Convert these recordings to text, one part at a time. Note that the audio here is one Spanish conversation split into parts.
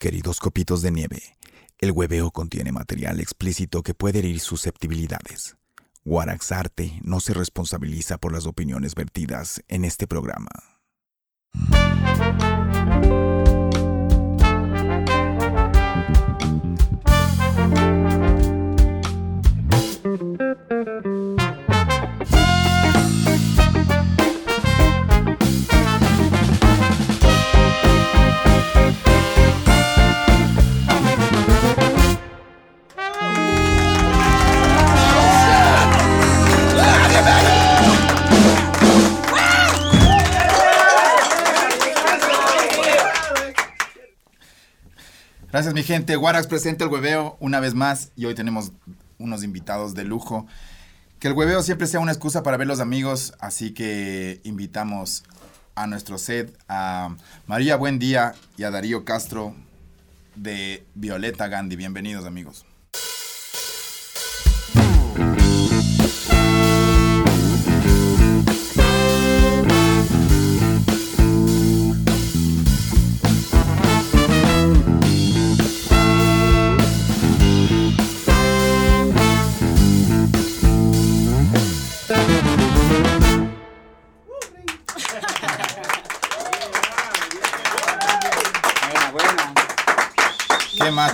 Queridos copitos de nieve, el hueveo contiene material explícito que puede herir susceptibilidades. Warax Arte no se responsabiliza por las opiniones vertidas en este programa. Gracias, mi gente. Guarax presenta el hueveo una vez más y hoy tenemos unos invitados de lujo. Que el hueveo siempre sea una excusa para ver los amigos, así que invitamos a nuestro set a María Buen Día y a Darío Castro de Violeta Gandhi. Bienvenidos, amigos.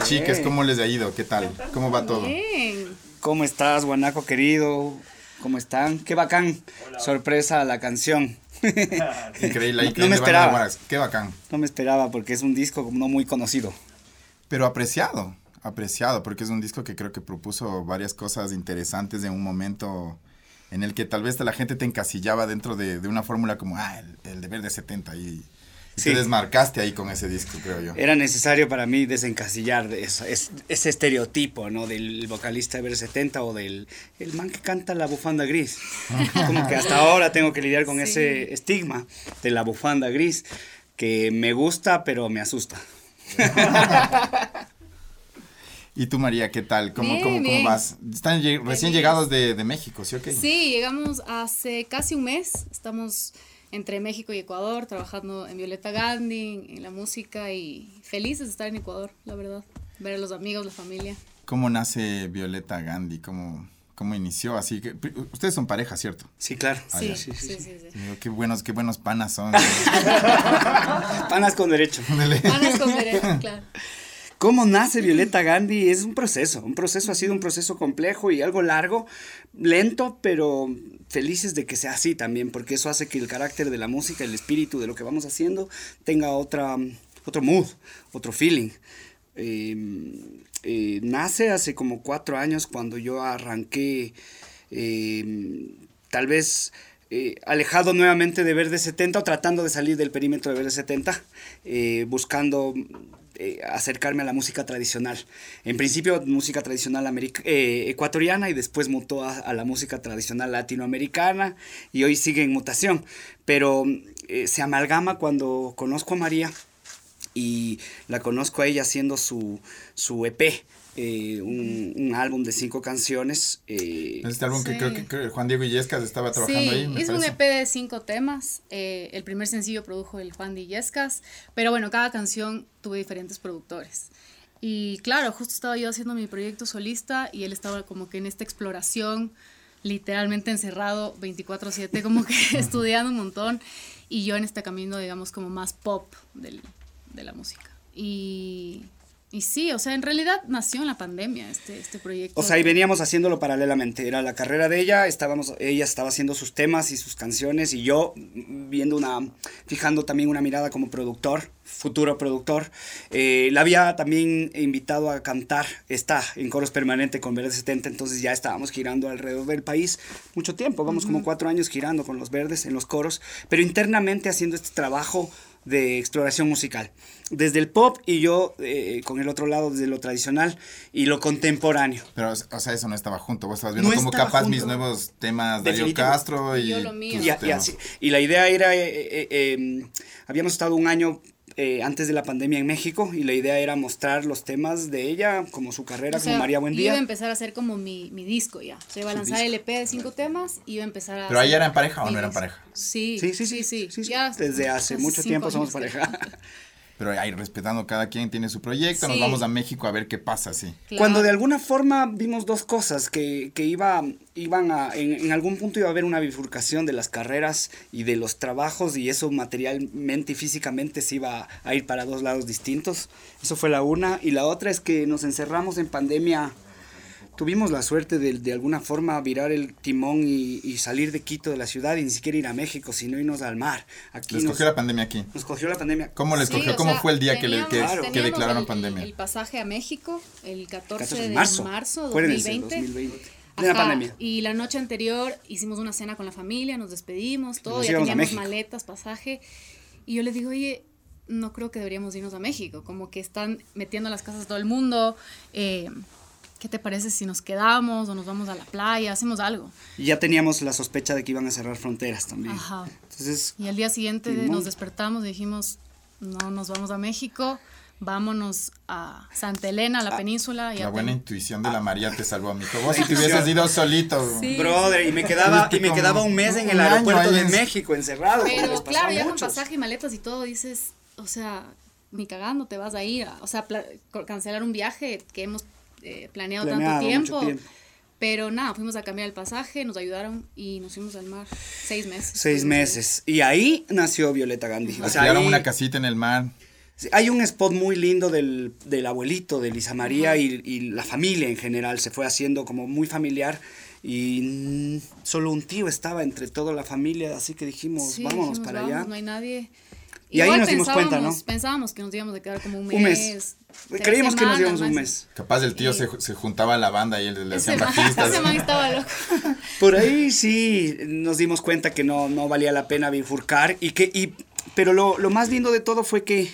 Chicas? ¿Cómo les ha ido? ¿Qué tal? ¿Cómo va todo? Bien. ¿Cómo estás, guanaco querido? ¿Cómo están? Qué bacán. Sorpresa la canción. Increíble, No- increíble. no me esperaba. Qué bacán. No me esperaba porque es un disco no muy conocido. Pero apreciado, apreciado, porque es un disco que creo que propuso varias cosas interesantes en un momento en el que tal vez la gente te encasillaba dentro de, de una fórmula como, ah, el, el deber de 70 y, y Sí. te desmarcaste ahí con ese disco, creo yo. Era necesario para mí desencasillar de eso, es- ese estereotipo, ¿no? Del vocalista de Ver 70 o del el man que canta la bufanda gris. Como que hasta ahora tengo que lidiar con Sí. ese estigma de la bufanda gris que me gusta pero me asusta. ¿Y tú, María, qué tal? ¿Cómo, Bien, cómo, cómo bien. vas? Están lle- recién Feliz. llegados de, de México, ¿sí o qué? Sí, llegamos hace casi un mes. Estamos entre México y Ecuador trabajando en Violeta Gandhi, en la música y felices de estar en Ecuador, la verdad. Ver a los amigos, la familia. ¿Cómo nace Violeta Gandhi? ¿Cómo, cómo inició? Así que, ustedes son pareja, ¿cierto? Sí, claro. Ah, Sí, sí, sí, sí. Digo, qué buenos, qué buenos panas son. Panas con derecho. Panas con derecho, claro. ¿Cómo nace Violeta Gandhi? Es un proceso, un proceso ha sido un proceso complejo y algo largo, lento, pero felices de que sea así también, porque eso hace que el carácter de la música, el espíritu de lo que vamos haciendo, tenga otra, otro mood, otro feeling. Eh, eh, nace hace como cuatro años cuando yo arranqué, eh, tal vez eh, alejado nuevamente de Verde 70 o tratando de salir del perímetro de Verde 70, eh, buscando eh, acercarme a la música tradicional. En principio música tradicional eh, ecuatoriana y después mutó a, a la música tradicional latinoamericana y hoy sigue en mutación. Pero eh, se amalgama cuando conozco a María y la conozco a ella haciendo su, su EP. Eh, un, un álbum de cinco canciones. eh, Este álbum que Sí. creo que creo que Juan Diego Illescas estaba trabajando Sí, ahí, me es un parece. EP de cinco temas. eh, el primer sencillo produjo el Juan Dillescas, pero bueno, cada canción tuve diferentes productores. Y claro, justo estaba yo haciendo mi proyecto solista y él estaba como que en esta exploración, literalmente encerrado 24/7, como que estudiando un montón, y yo en este camino, digamos, como más pop del- de la música. Y, y sí, o sea, en realidad nació en la pandemia este, este proyecto. O sea, y veníamos haciéndolo paralelamente. Era la carrera de ella, estábamos, ella estaba haciendo sus temas y sus canciones y yo mm, viendo una, fijando también una mirada como productor, futuro productor. Eh, la había también invitado a cantar, está en coros permanente con Verdes 70, entonces ya estábamos girando alrededor del país mucho tiempo, vamos como cuatro años girando con los Verdes en los coros, pero internamente haciendo este trabajo de exploración musical. Desde el pop y yo eh, con el otro lado desde lo tradicional y lo contemporáneo. Pero, o sea, eso no estaba junto. Vos estabas viendo No como capaz mis nuevos temas, Darío Definitivo. Castro y... Y yo lo mío. Y, y temas. así- y la idea era, eh, eh, eh, habíamos estado un año eh, antes de la pandemia en México y la idea era mostrar los temas de ella, como su carrera, O sea, como María Yo iba a Buendía. empezar a hacer como mi, mi disco ya. O sea, iba a lanzar el EP de cinco temas y iba a empezar a. ¿Pero ahí hacer eran pareja o no eran disco. pareja? Sí, Sí, sí, sí, sí. sí, sí. Ya Desde hace mucho tiempo somos pareja. pero ahí respetando cada quien tiene su proyecto, nos vamos a México a ver qué pasa, sí. Cuando de alguna forma vimos dos cosas, que, que iba, iban a, en, en algún punto iba a haber una bifurcación de las carreras y de los trabajos y eso materialmente y físicamente se iba a ir para dos lados distintos. Eso fue la una. Y la otra es que nos encerramos en pandemia. Tuvimos la suerte de, de alguna forma virar el timón y, y salir de Quito de la ciudad y ni siquiera ir a México, sino irnos al mar. Aquí Les nos, cogió la pandemia aquí. nos cogió la pandemia. ¿Cómo les Sí, cogió? ¿Cómo sea, fue el día que, le, que, declararon el- pandemia? El, pasaje a México el 14, 14 de marzo, Acuérdense, 2020. 2020. Plena Ajá, pandemia. Y la noche anterior hicimos una cena con la familia, nos despedimos, todo, Nos ya teníamos maletas, pasaje. Y yo le digo, oye, no creo que deberíamos irnos a México, como que están metiendo a las casas a todo el mundo. eh, ¿Qué te parece si nos quedamos o nos vamos a la playa, hacemos algo? Y ya teníamos la sospecha de que iban a cerrar fronteras también. Ajá. Entonces, Y al día siguiente Timón. nos despertamos y dijimos, no nos vamos a México, vámonos a Santa Elena, a la península. y La a buena ten- intuición de la María te salvó, amigo. Vos si te hubieses ido solito. Sí. brother, y me quedaba, y me quedaba un mes en el aeropuerto de México encerrado. Pero claro, ya con pasaje y maletas y todo dices, o sea, ni cagando te vas a ir. a- o sea, cancelar un viaje que hemos eh, planeado, Planeado tanto tiempo. tiempo. Pero nada, fuimos a cambiar el pasaje, nos ayudaron y nos fuimos al mar seis meses. Seis meses. Y ahí nació Violeta Gandhi. O sea, ahí- una casita en el mar. Sí, Hay un spot muy lindo del, del abuelito, de Lisa María y, y la familia en general. Se fue haciendo como muy familiar y solo un tío estaba entre toda la familia, así que dijimos, Sí, vámonos dijimos, para vamos, allá. No hay nadie. Y ahí nos dimos cuenta, ¿no? pensábamos- que nos íbamos a quedar como un mes. Un mes. Creímos que nos íbamos un mes. Capaz el tío se, se juntaba a la banda y él le hacían bajistas. ese man estaba loco. Por ahí sí nos dimos cuenta que no, no valía la pena bifurcar y que y pero lo, lo más lindo de todo fue que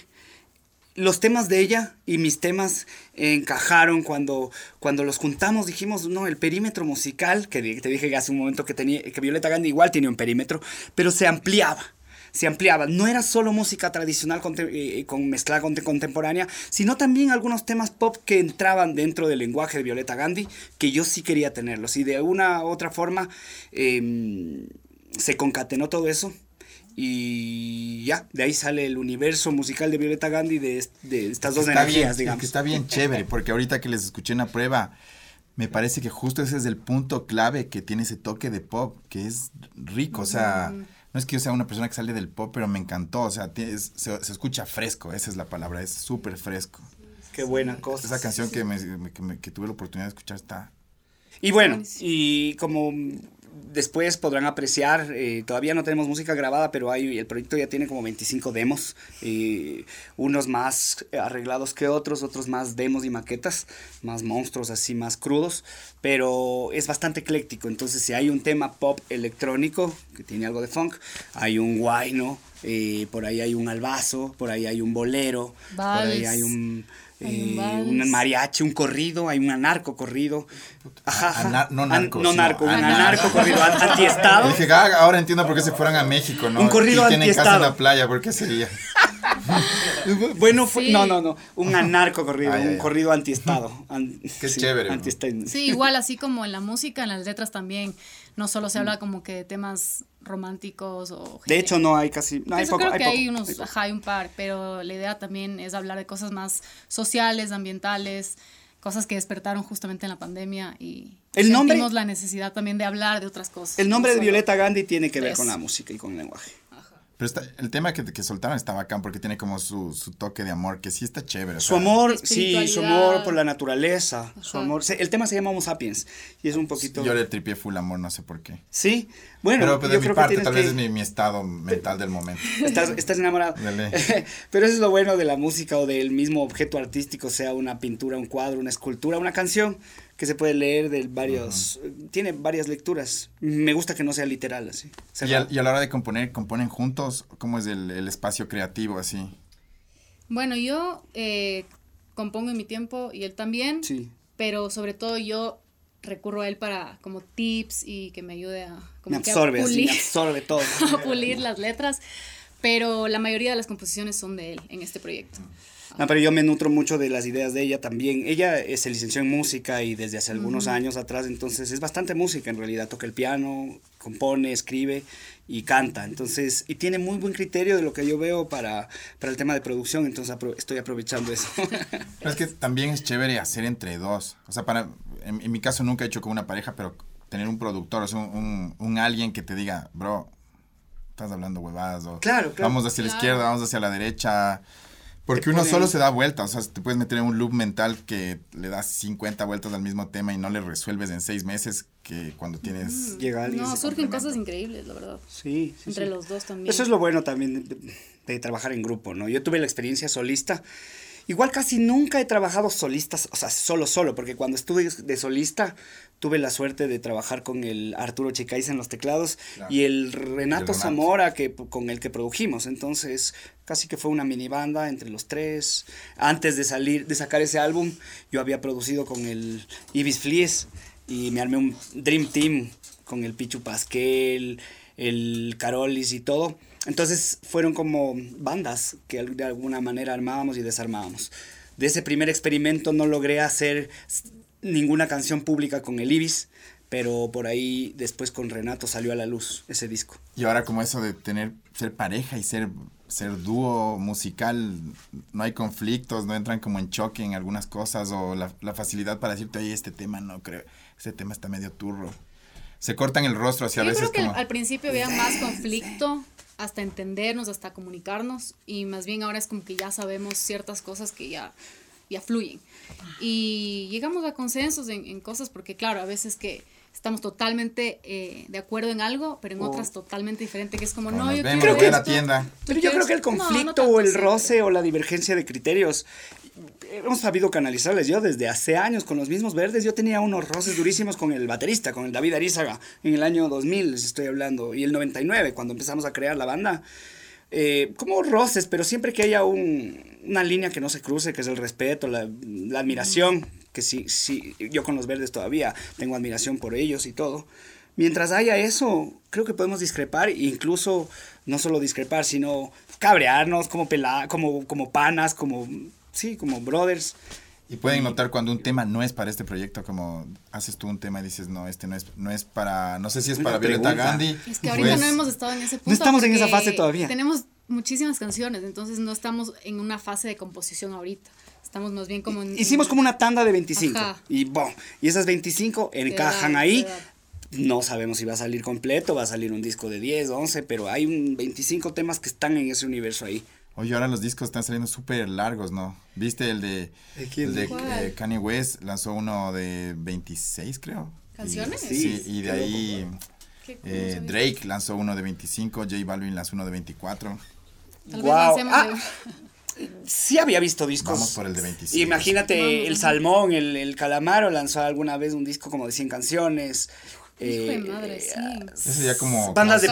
los temas de ella y mis temas encajaron cuando, cuando los juntamos dijimos no el perímetro musical que te dije hace un momento que tenía que Violeta Gandhi igual tenía un perímetro pero se ampliaba se ampliaba. No era solo música tradicional conte- eh, con mezclada con contemporánea sino también algunos temas pop que entraban dentro del lenguaje de Violeta Gandhi que yo sí quería tenerlos. Y de una u otra forma em, se concatenó todo eso y ya, de ahí sale el universo musical de Violeta Gandhi de, de estas dos está energías, bien, digamos. que está bien chévere, porque ahorita que les escuché una prueba, me parece que justo ese es el punto clave que tiene ese toque de pop, que es rico, o sea, no es que yo sea una persona que sale del pop, pero me encantó, o sea, es- se, se escucha fresco, esa es la palabra, es súper fresco. Qué buena cosa. Esa canción que, me, me- que, me- que tuve la oportunidad de escuchar está... Y bueno, y como después podrán apreciar, eh, todavía no tenemos música grabada, pero hay, el proyecto ya tiene como 25 demos, unos más arreglados que otros, otros más demos y maquetas, más monstruos así, más crudos, pero es bastante ecléctico, entonces si hay un tema pop electrónico, que tiene algo de funk, hay un guayno, eh, por ahí hay un albazo, por ahí hay un bolero, por ahí Vals. hay un... Un eh, un mariachi, un corrido, hay un anarco corrido. Ajá, no An- narco, no narco, un anar- anarco corrido, an- antiestado. Dije, "Ah, ahora entiendo por qué se fueron a México, ¿no? Un corrido y tienen casa en la playa, ¿por qué sería? Bueno, fue, Sí. no, no, no, un anarco corrido, Ay, un ay. corrido antiestado. An- Qué chévere, ¿no? antiestado. Sí, igual así como en la música, en las letras también, no solo se habla como que de temas románticos o... De hecho, no hay casi, no hay Eso poco, creo hay que poco, hay unos, hay poco. ajá, hay un par, pero la idea también es hablar de cosas más sociales, ambientales, cosas que despertaron justamente en la pandemia y El nombre- sentimos la necesidad también de hablar de otras cosas. El nombre no de Violeta Gandhi tiene que ver con la música y con el lenguaje. Pero está- el tema que, que soltaron está bacán porque tiene como su, su toque de amor, que sí está chévere. o Su sea, amor, sí, su amor por la naturaleza, su amor. se- El tema se llama Homo sapiens y es un poquito. Yo le tripié full amor, no sé por qué. Sí, bueno, pero pero yo de mi creo parte, que tal vez es mi, mi estado mental del momento. Estás, estás enamorado. Dale. Pero eso es lo bueno de la música o del mismo objeto artístico, sea una pintura, un cuadro, una escultura, una canción, que se puede leer de varios... Tiene varias lecturas. Me gusta que no sea literal, así. Y a, cerrado. y a la hora de componer, ¿componen juntos? ¿Cómo es el, el espacio creativo así? Bueno, yo eh, compongo en mi tiempo y él también, Sí. pero sobre todo yo recurro a él para como tips y que me ayude a, como Me que a absorbe, así, me pulir- absorbe todo. a pulir las letras, pero la mayoría de las composiciones son de él en este proyecto. No, pero yo me nutro mucho de las ideas de ella también. Ella se licenció en música y desde hace algunos años atrás, entonces es bastante música en realidad. Toca el piano, compone, escribe y canta. Entonces, y tiene muy buen criterio de lo que yo veo para, para el tema de producción, entonces apro- estoy aprovechando eso. Pero es que también es chévere hacer entre dos. O sea, para, en, en mi caso nunca he hecho con una pareja, pero tener un productor, o sea, un, un, un alguien que te diga, bro, estás hablando huevadas, o Claro, claro. vamos hacia la izquierda, vamos hacia la derecha. Porque uno solo se da vueltas, o sea, te puedes meter en un loop mental que le das 50 vueltas al mismo tema y no le resuelves en seis meses que cuando tienes... Llega alguien. No, surgen cosas increíbles, la verdad. Sí, sí, Entre sí. los dos también. Eso es lo bueno también de, de trabajar en grupo, ¿no? Yo tuve la experiencia solista. Igual casi nunca he trabajado solistas, o sea, solo, solo, porque cuando estuve de solista tuve la suerte de trabajar con el Arturo Chicaiza en los teclados Claro. y el Renato, Renato. Zamora que, con el que produjimos. Entonces, casi que fue una mini banda entre los tres. Antes de salir, de sacar ese álbum, yo había producido con el Ibis Flies y me armé un Dream Team con el Pichu Pasquel, el Carolis y todo. Entonces fueron como bandas que de alguna manera armábamos y desarmábamos. De ese primer experimento no logré hacer ninguna canción pública con el Ibis, pero por ahí después con Renato salió a la luz ese disco. Y ahora como eso de tener, ser pareja y ser, ser dúo musical, no hay conflictos, no entran como en choque en algunas cosas o la, la facilidad para decirte, oye, este tema no creo, este tema está medio turro. Se cortan el rostro hacia a Yo veces creo que como... al principio había más conflicto hasta entendernos, hasta comunicarnos y más bien ahora es como que ya sabemos ciertas cosas que ya, ya fluyen. Y llegamos a consensos en, en cosas porque claro, a veces que estamos totalmente eh, de acuerdo en algo, pero en Oh. otras totalmente diferente, que es como, Como no, yo voy a la tienda. Pero yo creo que el no, no conflicto tanto, o el roce o la divergencia de criterios hemos sabido canalizarles. Yo desde hace años con los mismos verdes, yo tenía unos roces durísimos con el baterista, con el David Arizaga, en el año 2000 les estoy hablando, y el 99, cuando empezamos a crear la banda. Eh, como roces, pero siempre que haya un- una línea que no se cruce, que es el respeto, la, la admiración, que sí, sí, yo con los verdes todavía tengo admiración por ellos y todo. Mientras haya eso, creo que podemos discrepar, e incluso no solo discrepar, sino cabrearnos como pela, como, como panas, como sí, como brothers. Y pueden notar cuando un tema no es para este proyecto, como haces tú un tema y dices, no, este no es, no es para, no sé si es para Violeta pregunta. Gandhi. Es que ahorita pues, no hemos estado en ese punto. No estamos en esa fase todavía. Tenemos muchísimas canciones, entonces no estamos en una fase de composición ahorita. Estamos más bien como en... Hicimos como una tanda de 25 Ajá. y bom, y esas 25 encajan ahí. No sabemos si va a salir completo, va a salir un disco de 10, 11, pero hay un 25 temas que están en ese universo ahí. Oye, ahora los discos están saliendo súper largos, ¿no? ¿Viste el de, el de eh, Kanye West? Lanzó uno de 26, creo. ¿Canciones? Y, sí, Sí, y de ahí ¿Qué- cómo eh? Drake lanzó uno de 25, J Balvin lanzó uno de 24. Tal vez Ah, de- Sí había visto discos. Vamos por el de 25. Imagínate Vamos, el salmón, el, el calamaro lanzó alguna vez un disco como de 100 canciones. Hijo de eh, madre, sí. Ese ya como, Bandas de...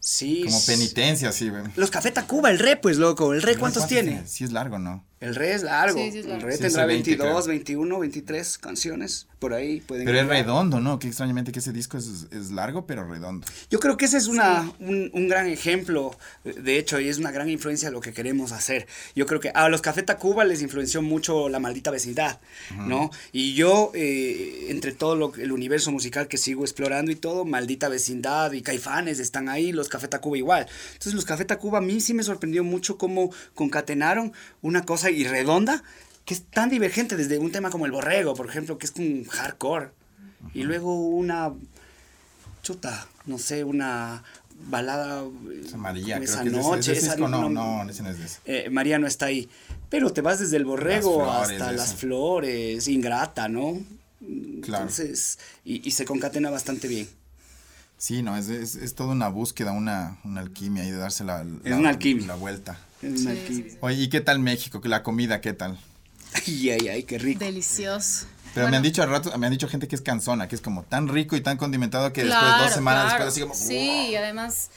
Sí. como penitencia, sí. güey. Los Café Tacuba, el re, pues loco. ¿El re cuántos tiene? Sí es largo, ¿no? El re es largo. Sí, sí es largo. El re Sí, tendrá ese 20 22, creo. 21, 23 canciones. Por ahí pueden Pero es redondo, ¿no? Que extrañamente que ese disco es, es largo, pero redondo. Yo creo que ese es una, un, un gran ejemplo, de hecho, y es una gran influencia de lo que queremos hacer. Yo creo que a los Café Tacuba les influenció mucho la maldita vecindad, ¿no? Y yo, eh, entre todo lo, el universo musical que sigo explorando y todo, maldita vecindad y caifanes están ahí, los Café Tacuba igual. Entonces, los Café Tacuba a mí sí me sorprendió mucho cómo concatenaron una cosa irredonda que es tan divergente desde un tema como el borrego, por ejemplo, que es un hardcore. Y luego una chuta, no sé, una balada eh, Esa creo es ese- noche, ese esa disco, no, no, ese no es de ese. eh, María no está ahí. Pero te vas desde el borrego Las flores, hasta las flores, ingrata, ¿no? Claro. Entonces, y, y se concatena bastante bien. Sí, no, es, es, es toda una búsqueda, una, una alquimia y de darse la, Es una alquimia. la vuelta. Es una Sí, alquimia. sí, sí. Oye, ¿y qué tal México? ¿La comida qué tal? Ay, ay, ay, qué rico. Delicioso. Pero me han dicho a rato, me han dicho gente que es cansona, que es como tan rico y tan condimentado que después claro, dos semanas claro. después así como Sí, y además,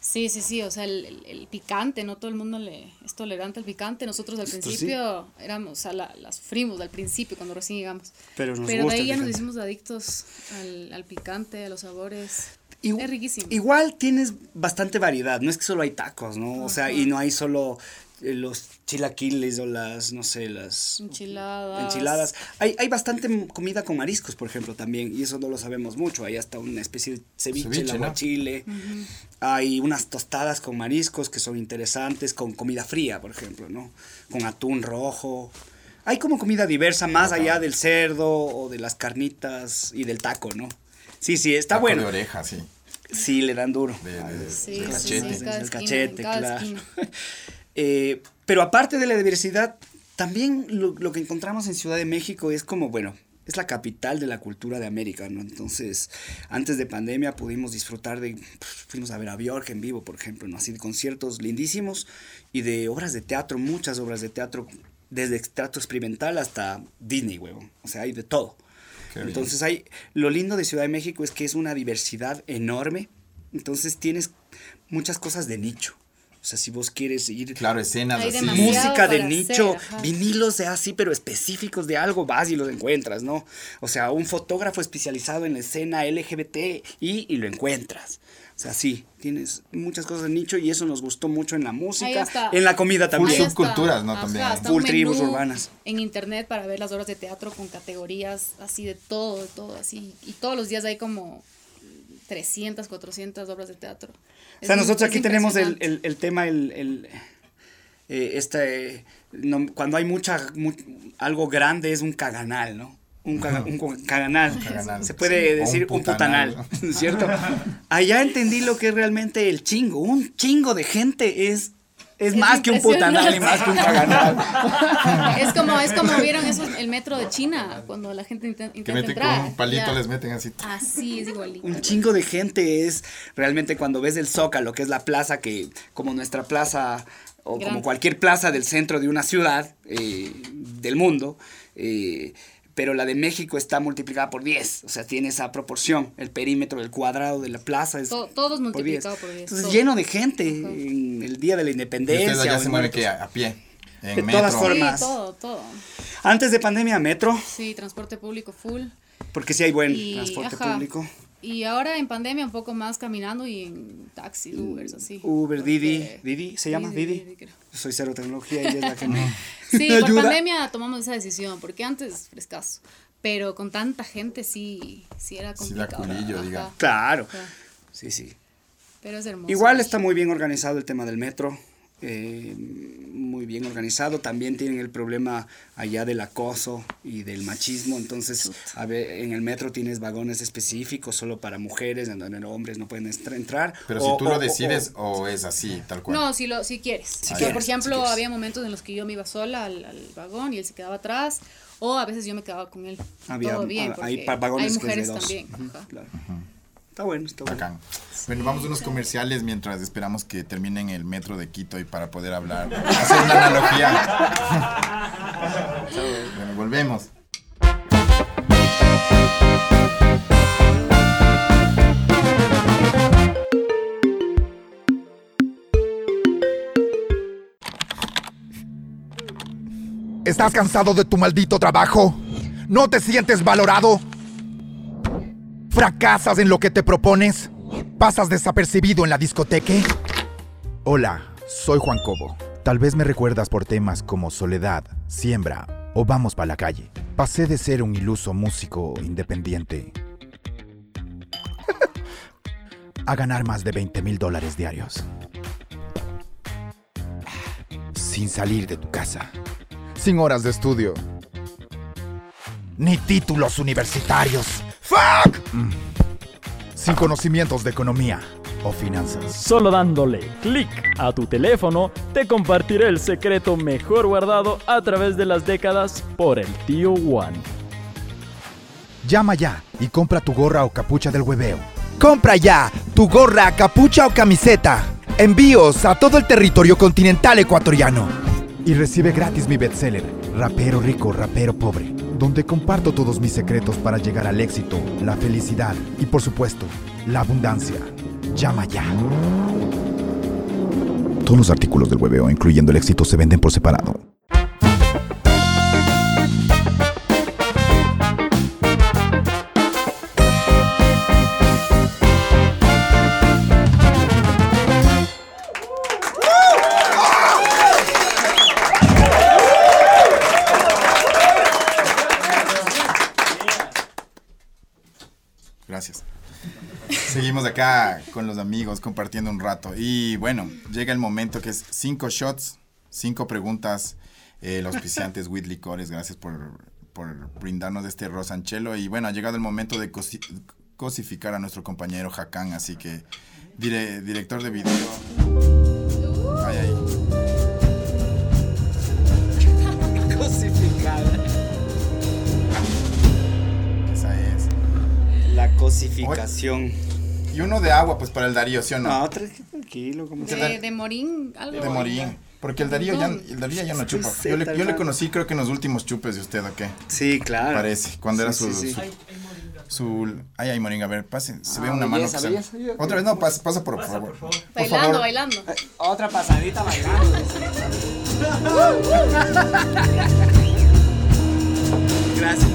sí, sí, sí, o sea, el, el- el picante, no todo el mundo le es tolerante al picante. Nosotros al Esto sí. principio éramos, o sea, la, la sufrimos al principio cuando recién llegamos. Pero nos Pero gusta de ahí ya nos hicimos adictos al, al picante, a los sabores. Igu- es riquísimo. Igual tienes bastante variedad, no es que solo hay tacos, ¿no? O sea, y no hay solo eh, los chilaquiles o las, no sé, las Enchiladas. enchiladas. Hay, hay bastante comida con mariscos, por ejemplo, también, y eso no lo sabemos mucho. Hay hasta una especie de ceviche, Ceviche, ¿no? aguachile. Hay unas tostadas con mariscos que son interesantes, con comida fría, por ejemplo, ¿no? Con atún rojo. Hay como comida diversa, más allá del cerdo o de las carnitas y del taco, ¿no? Sí, sí, está Taco bueno. de oreja, sí. Sí, le dan duro. De- de- Sí, de sí, sí, cachete. cada el cachete, claro. Eh, pero aparte de la diversidad, también lo, lo que encontramos en Ciudad de México es como, bueno, es la capital de la cultura de América, ¿no? Entonces, antes de pandemia pudimos disfrutar de, fuimos a ver a Bjork en vivo, por ejemplo, ¿no? Así de conciertos lindísimos y de obras de teatro, muchas obras de teatro, desde teatro experimental hasta Disney, huevón. O sea, hay de todo. Qué bien. Entonces hay, lo lindo de Ciudad de México es que es una diversidad enorme. Entonces tienes muchas cosas de nicho. O sea, si vos quieres ir Claro, escenas Hay así. música de nicho, hacer, vinilos de así, pero específicos de algo, vas y los encuentras, ¿no? O sea, un fotógrafo especializado en la escena LGBT y, y lo encuentras. O sea, sí, tienes muchas cosas de nicho y eso nos gustó mucho en la música, en la comida también. Full subculturas, ¿no? También. hasta Full tribus urbanas. En internet para ver las obras de teatro con categorías así de todo, de todo, así. Y todos los días hay como 300, 400 obras de teatro. O sea, nosotros aquí tenemos el, el- el tema, el, el, eh, este, no, cuando hay mucha, mu- algo grande es un caganal, ¿no? Un, caga- un caganal. caganal. Se puede Sí. Decir un un putanal, putanal. ¿cierto? Allá entendí lo que es realmente el chingo. Un chingo de gente es, es, Es más que un putanal y más que un caganal. Es como, es como vieron eso, el metro de China, cuando la gente inten- intenta, Que meten con entrar. un palito, Ya. les meten así. Así es igualito. Un chingo de gente es realmente cuando ves el Zócalo, que es la plaza que, como nuestra plaza, o como cualquier plaza del centro de una ciudad eh, del mundo, eh, pero la de México está multiplicada por 10, o sea, tiene esa proporción, el perímetro, el cuadrado de la plaza es To- todos por 10. multiplicado por 10, Entonces, todo. lleno de gente en el Día de la Independencia. o se muertos. que a, a pie. En De metro. todas formas. Sí, todo, todo. Antes de pandemia, metro, Sí, transporte público full. porque sí hay buen Y, transporte ajá, público. Y ahora en pandemia un poco más caminando y en taxis, Ubers, así. Uber, Didi, Didi, ¿se llama Didi? creo. Soy cero tecnología y es la que me, Sí, me por ayuda. pandemia tomamos esa decisión, porque antes frescaso. Pero con tanta gente sí, sí era Sí complicado. culillo, Ajá, diga. Claro, ajá. sí, sí. Pero es hermoso. Igual está muy bien organizado el tema del metro, eh, muy bien organizado. También tienen el problema allá del acoso y del machismo. Entonces, a ver, en el metro tienes vagones específicos solo para mujeres, en donde hombres no pueden entrar. Pero O- si tú o- lo o- decides o es así, tal cual. No, si, lo, si quieres. O sea, quieres, por ejemplo, si quieres. había momentos en los que yo me iba sola al, al vagón y él se quedaba atrás, o a veces yo me quedaba con él. Había- Todo bien, ah, porque hay vagones hay que es de mujeres dos. también. Ujú, ajá. claro. Está bueno, está bueno. Bacán. Bueno, vamos a unos comerciales mientras esperamos que terminen el metro de Quito y para poder hablar, hacer una analogía. bueno, volvemos. ¿Estás cansado de tu maldito trabajo? ¿No te sientes valorado? ¿Fracasas en lo que te propones? ¿Pasas desapercibido en la discoteca? Hola, soy Juan Cobo. Tal vez me recuerdas por temas como Soledad, Siembra o Vamos pa' la calle. Pasé de ser un iluso músico independiente a ganar más de 20 mil dólares diarios. Sin salir de tu casa. Sin horas de estudio. Ni títulos universitarios. ¡Fuck! Sin conocimientos de economía o finanzas. Solo dándole clic a tu teléfono, te compartiré el secreto mejor guardado a través de las décadas por el tío Juan. Llama ya y compra tu gorra o capucha del hueveo. Compra ya tu gorra, capucha o camiseta. Envíos a todo el territorio continental ecuatoriano. Y recibe gratis mi bestseller, Rapero Rico, Rapero Pobre, donde comparto todos mis secretos para llegar al éxito, la felicidad y por supuesto, la abundancia. Llama ya. Todos los artículos del hueveo, incluyendo el éxito, se venden por separado. Seguimos acá con los amigos compartiendo un rato. Y bueno, llega el momento que es cinco shots, cinco preguntas. Eh, los auspiciantes With Licores, gracias por, por brindarnos este Rosanchelo. Y bueno, ha llegado el momento de cosi- cosificar a nuestro compañero Hakan, así que dire- director de video. La cosificación. Y uno de agua, pues para el Darío, ¿sí o no? No, tra- tranquilo, como De, de Morín, algo. De Morín. Porque el Darío ya, el Darío ya no chupa. Yo le, yo le conocí creo que en los últimos chupes de usted, ¿o qué? Sí, claro. Parece. Cuando era su, sí, sí. su, su- Ay, ay, Morín, a ver, pase. Se ve Ah, una mano belleza, se... belleza, yo- Otra vez, no, pasa, pasa por, favor. Por Bailando, favor. bailando. Otra pasadita bailando. Gracias.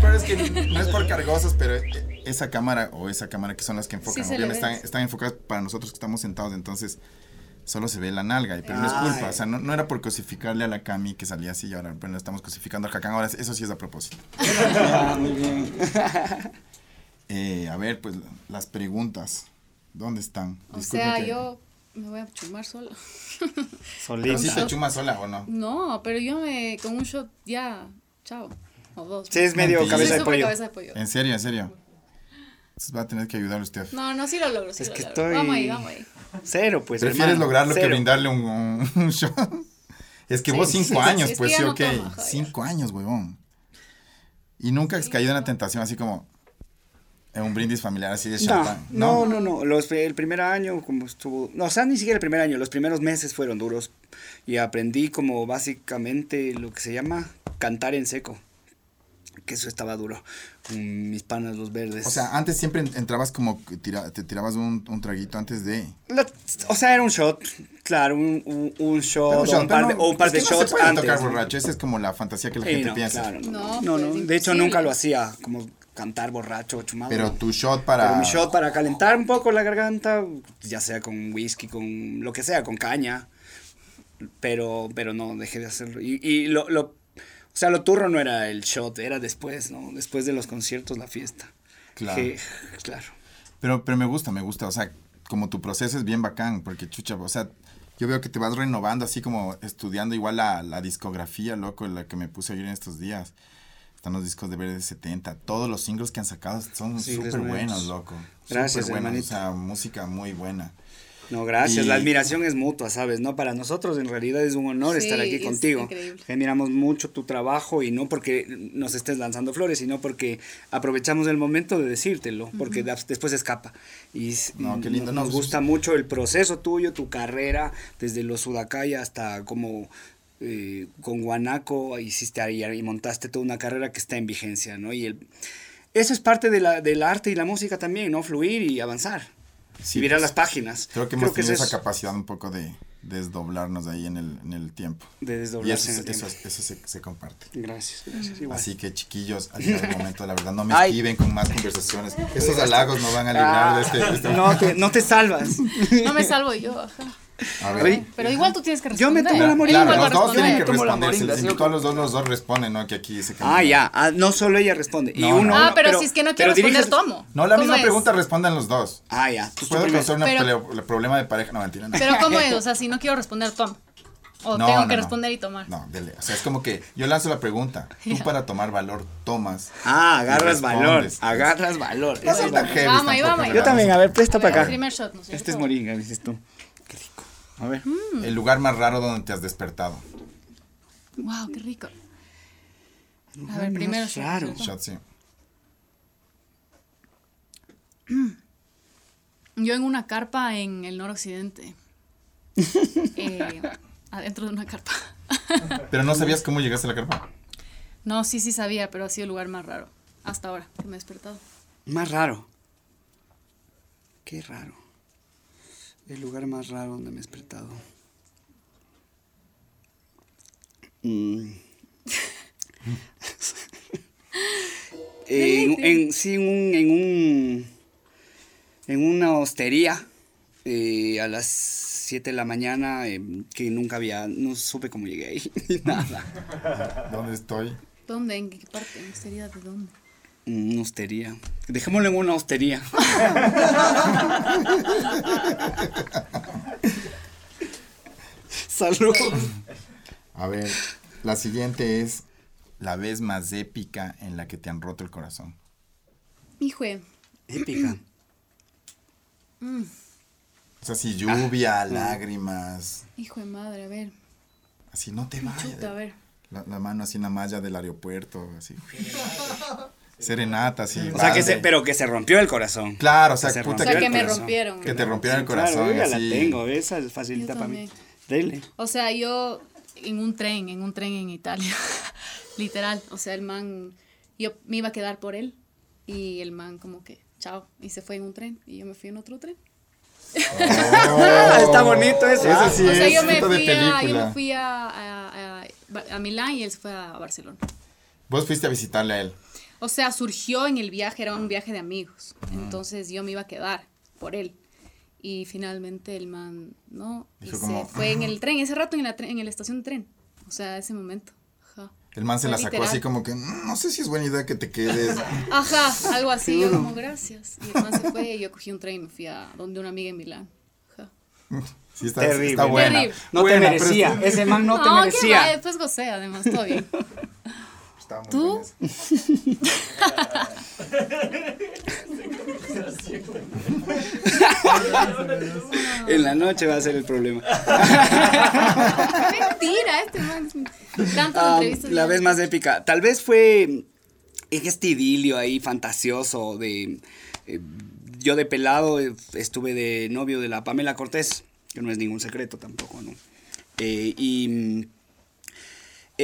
Peor es que no es por cargosos, pero eh, esa cámara o esa cámara que son las que enfocan, Sí, obviamente están, están enfocadas para nosotros que estamos sentados, entonces solo se ve la nalga, y- pero no es culpa, Ay. o sea, no, no era por cosificarle a la Cami que salía así y ahora bueno, estamos cosificando al Hakan, ahora eso sí es a propósito. Ah, muy bien. Eh, a ver, pues las preguntas, ¿dónde están? O sea, que- yo me voy a chumar sola. Pero si Solita. te chumas sola o no. No, pero yo me. Con un shot ya. Chao. O dos. Sí, es medio Mentira. cabeza de pollo. cabeza de pollo. En serio, en serio. Entonces va a tener que ayudar usted. No, no, sí lo logro. Sí Es lo que logro. estoy- Vamos ahí, vamos ahí. Cero, pues. Prefieres hermano, lograrlo que brindarle un, un, un shot. Es que Sí, vos cinco sí, años, pues sí, no ok. cinco años, huevón. Y nunca has caído en la tentación así como en un brindis familiar así de No, champán. no, no, no. Los, el primer año, como estuvo. No, o sea, ni siquiera el primer año. Los primeros meses fueron duros. Y aprendí como básicamente lo que se llama cantar en seco. Que eso estaba duro. Con mis panas, los verdes. O sea, antes siempre en- entrabas como que tira- te tirabas un, un traguito antes de. La- o sea, era un shot. Claro, un, un, un shot. O un par de, no, o un par es de que no se shots puede antes. tocar ¿no? borracho, esa es como la fantasía que la Sí, gente no, piensa. claro, no, No, no, De hecho, nunca lo hacía, como cantar borracho o chumado. Pero tu shot para. Pero mi shot para calentar un poco la garganta, ya sea con whisky, con lo que sea, con caña. Pero, pero no, dejé de hacerlo. Y, y lo, lo, o sea, lo turro no era el shot, era después, ¿no? Después de los conciertos, la fiesta. Claro. Que- claro. Pero, pero me gusta, me gusta. O sea, como tu proceso es bien bacán, porque chucha, o sea, yo veo que te vas renovando así como estudiando igual la, la discografía, loco, la que me puse a oír en estos días. Están los discos de Verde 70. Todos los singles que han sacado son súper buenos, loco. Gracias, Súper buenos, hermanito. O sea, música muy buena. No, gracias. Y- La admiración es mutua, ¿sabes? No, para nosotros en realidad es un honor Sí, estar aquí es contigo. increíble. Admiramos mucho tu trabajo y no porque nos estés lanzando flores, sino porque aprovechamos el momento de decírtelo, porque después escapa. Y No, qué lindo, Nos no, gusta mucho el proceso tuyo, tu carrera, desde los Sudacaya hasta como eh, con Guanaco hiciste ahí y montaste toda una carrera que está en vigencia, ¿no? Y el, eso es parte de la, del arte y la música también, ¿no? Fluir y avanzar. Sí, y virar pues, las páginas. Creo que hemos es tenido esa eso. capacidad un poco de desdoblarnos ahí en el, en el tiempo. De Y desdoblarse eso, en el eso, tiempo. eso se, se comparte. Gracias, gracias. Igual. Así que chiquillos, ha llegado el momento, la verdad, no me Ay. esquiven con más conversaciones. Esos halagos no van a librar de este... de este- Ah, no, te, no te salvas. No me salvo yo, ajá. A ver. Oye, Pero igual tú tienes que Yo me responder. tomo la moringa. Claro, los dos tienen que responder. Si les ¿sí o invito a los dos, los dos responden, ¿no? Que aquí se Ah, ya. Ah, no solo ella responde. y No, uno, no. Ah, uno, pero, si es que no quiero pero responder, diriges- tomo. No, la ¿Cómo misma es? pregunta respondan los dos. Ah, ya. Tú, tú Puedo causar un Pero- problema de pareja. No, mentira, no. Pero ¿cómo es? O sea, si no quiero responder, tomo. O No, tengo no, que no. responder y tomar. No, dele. O sea, es como que yo lanzo la pregunta. Tú Ya. para tomar valor tomas. Ah, agarras valor. Agarras valor. No Eso es tan heavy Vamos ahí, vamos. Yo también, a ver, presta A para acá. primer shot, ¿no es Este es moringa, dices tú. A ver. El lugar más raro donde te has despertado. Wow, qué rico. A Lugar ver, más primero shot, raro. sí. Yo en una carpa en el noroccidente. eh, adentro de una carpa. Pero no sabías cómo llegaste a la carpa. No, sí, sí sabía, pero ha sido el lugar más raro. Hasta ahora que me he despertado. Más raro. Qué raro. El lugar más raro donde me he despertado. Mm. en, en- sí, en un, en un en una hostería eh, a las 7 de la mañana eh, que nunca había, no supe cómo llegué ahí, ni nada. ¿Dónde estoy? ¿Dónde? ¿En qué parte? ¿En serio de dónde? Una hostería. Dejémoslo en una hostería. Salud. A ver, la siguiente es la vez más épica en la que te han roto el corazón. Hijue. Épica. O sea, si lluvia, lágrimas, Hijo de madre, a ver. así no te vayas. Chuta, a ver. La, la mano así en la malla del aeropuerto, así. Serenata, así. O sea, que se, pero que se rompió el corazón. Claro, o sea, Que se puta O sea, que me rompieron. Que te rompieron el Claro, corazón. yo ya la tengo, esa es facilita para mí. Dele. O sea, yo en un tren, en un tren en Italia. Literal. O sea, el man, yo me iba a quedar por él. Y el man como que, chao. Y se fue en un tren. Y yo me fui en otro tren. Está bonito eso. Eso ah. sí o sea, es yo me, fui a, yo me fui a, a, a- a Milán y él se fue a Barcelona. Vos fuiste a visitarle a él. O sea, surgió en el viaje, era un viaje de amigos. Entonces yo me iba a quedar por él. Y finalmente el man, ¿no? Y se como, fue en el tren, ese rato en la, tre- en la estación de tren. O sea, ese momento. Ajá. El man se Fue la sacó literal. así como que, "Mm, no sé si es buena idea que te quedes. Ajá, algo así. Yo como, gracias. Y el man se fue y yo cogí un tren y me fui a donde una amiga en Milán. Ajá. Sí, está, Terrible. está buena. Terrible. No Buena, te merecía. Ese man no te qué merecía. mal, después gocé además, todo bien. ¿Tú? En la noche va a ser el problema. Mentira, este man. es- Tantas Ah, entrevistas. la vez más épica. Tal vez fue en este idilio ahí fantasioso de... eh, yo de pelado eh, estuve de novio de la Pamela Cortés, que no es ningún secreto tampoco, ¿no? Eh, y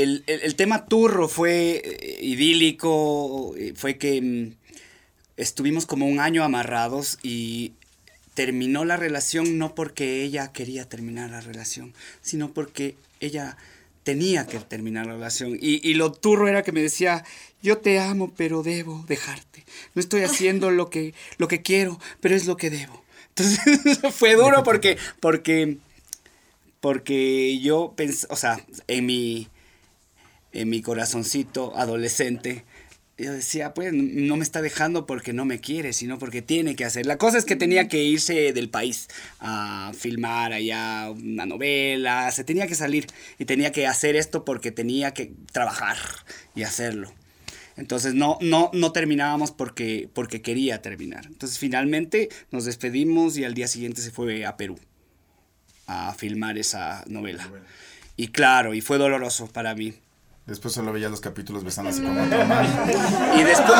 el, el- el tema turro fue eh, idílico, eh, fue que mm, estuvimos como un año amarrados y terminó la relación no porque ella quería terminar la relación, sino porque ella tenía que terminar la relación. Y, y lo turro era que me decía, yo te amo, pero debo dejarte. No estoy haciendo lo que, lo que quiero, pero es lo que debo. Entonces fue duro porque, porque, porque yo pensé, o sea, en mi, en mi corazoncito adolescente, yo decía, pues no me está dejando porque no me quiere, sino porque tiene que hacer. La cosa es que tenía que irse del país a filmar allá una novela, se tenía que salir y tenía que hacer esto porque tenía que trabajar y hacerlo. Entonces no, no, no terminábamos porque, porque quería terminar. Entonces finalmente nos despedimos y al día siguiente se fue a Perú a filmar esa novela. Y claro, y fue doloroso para mí. Después solo veía los capítulos besándose con otro man. Y después,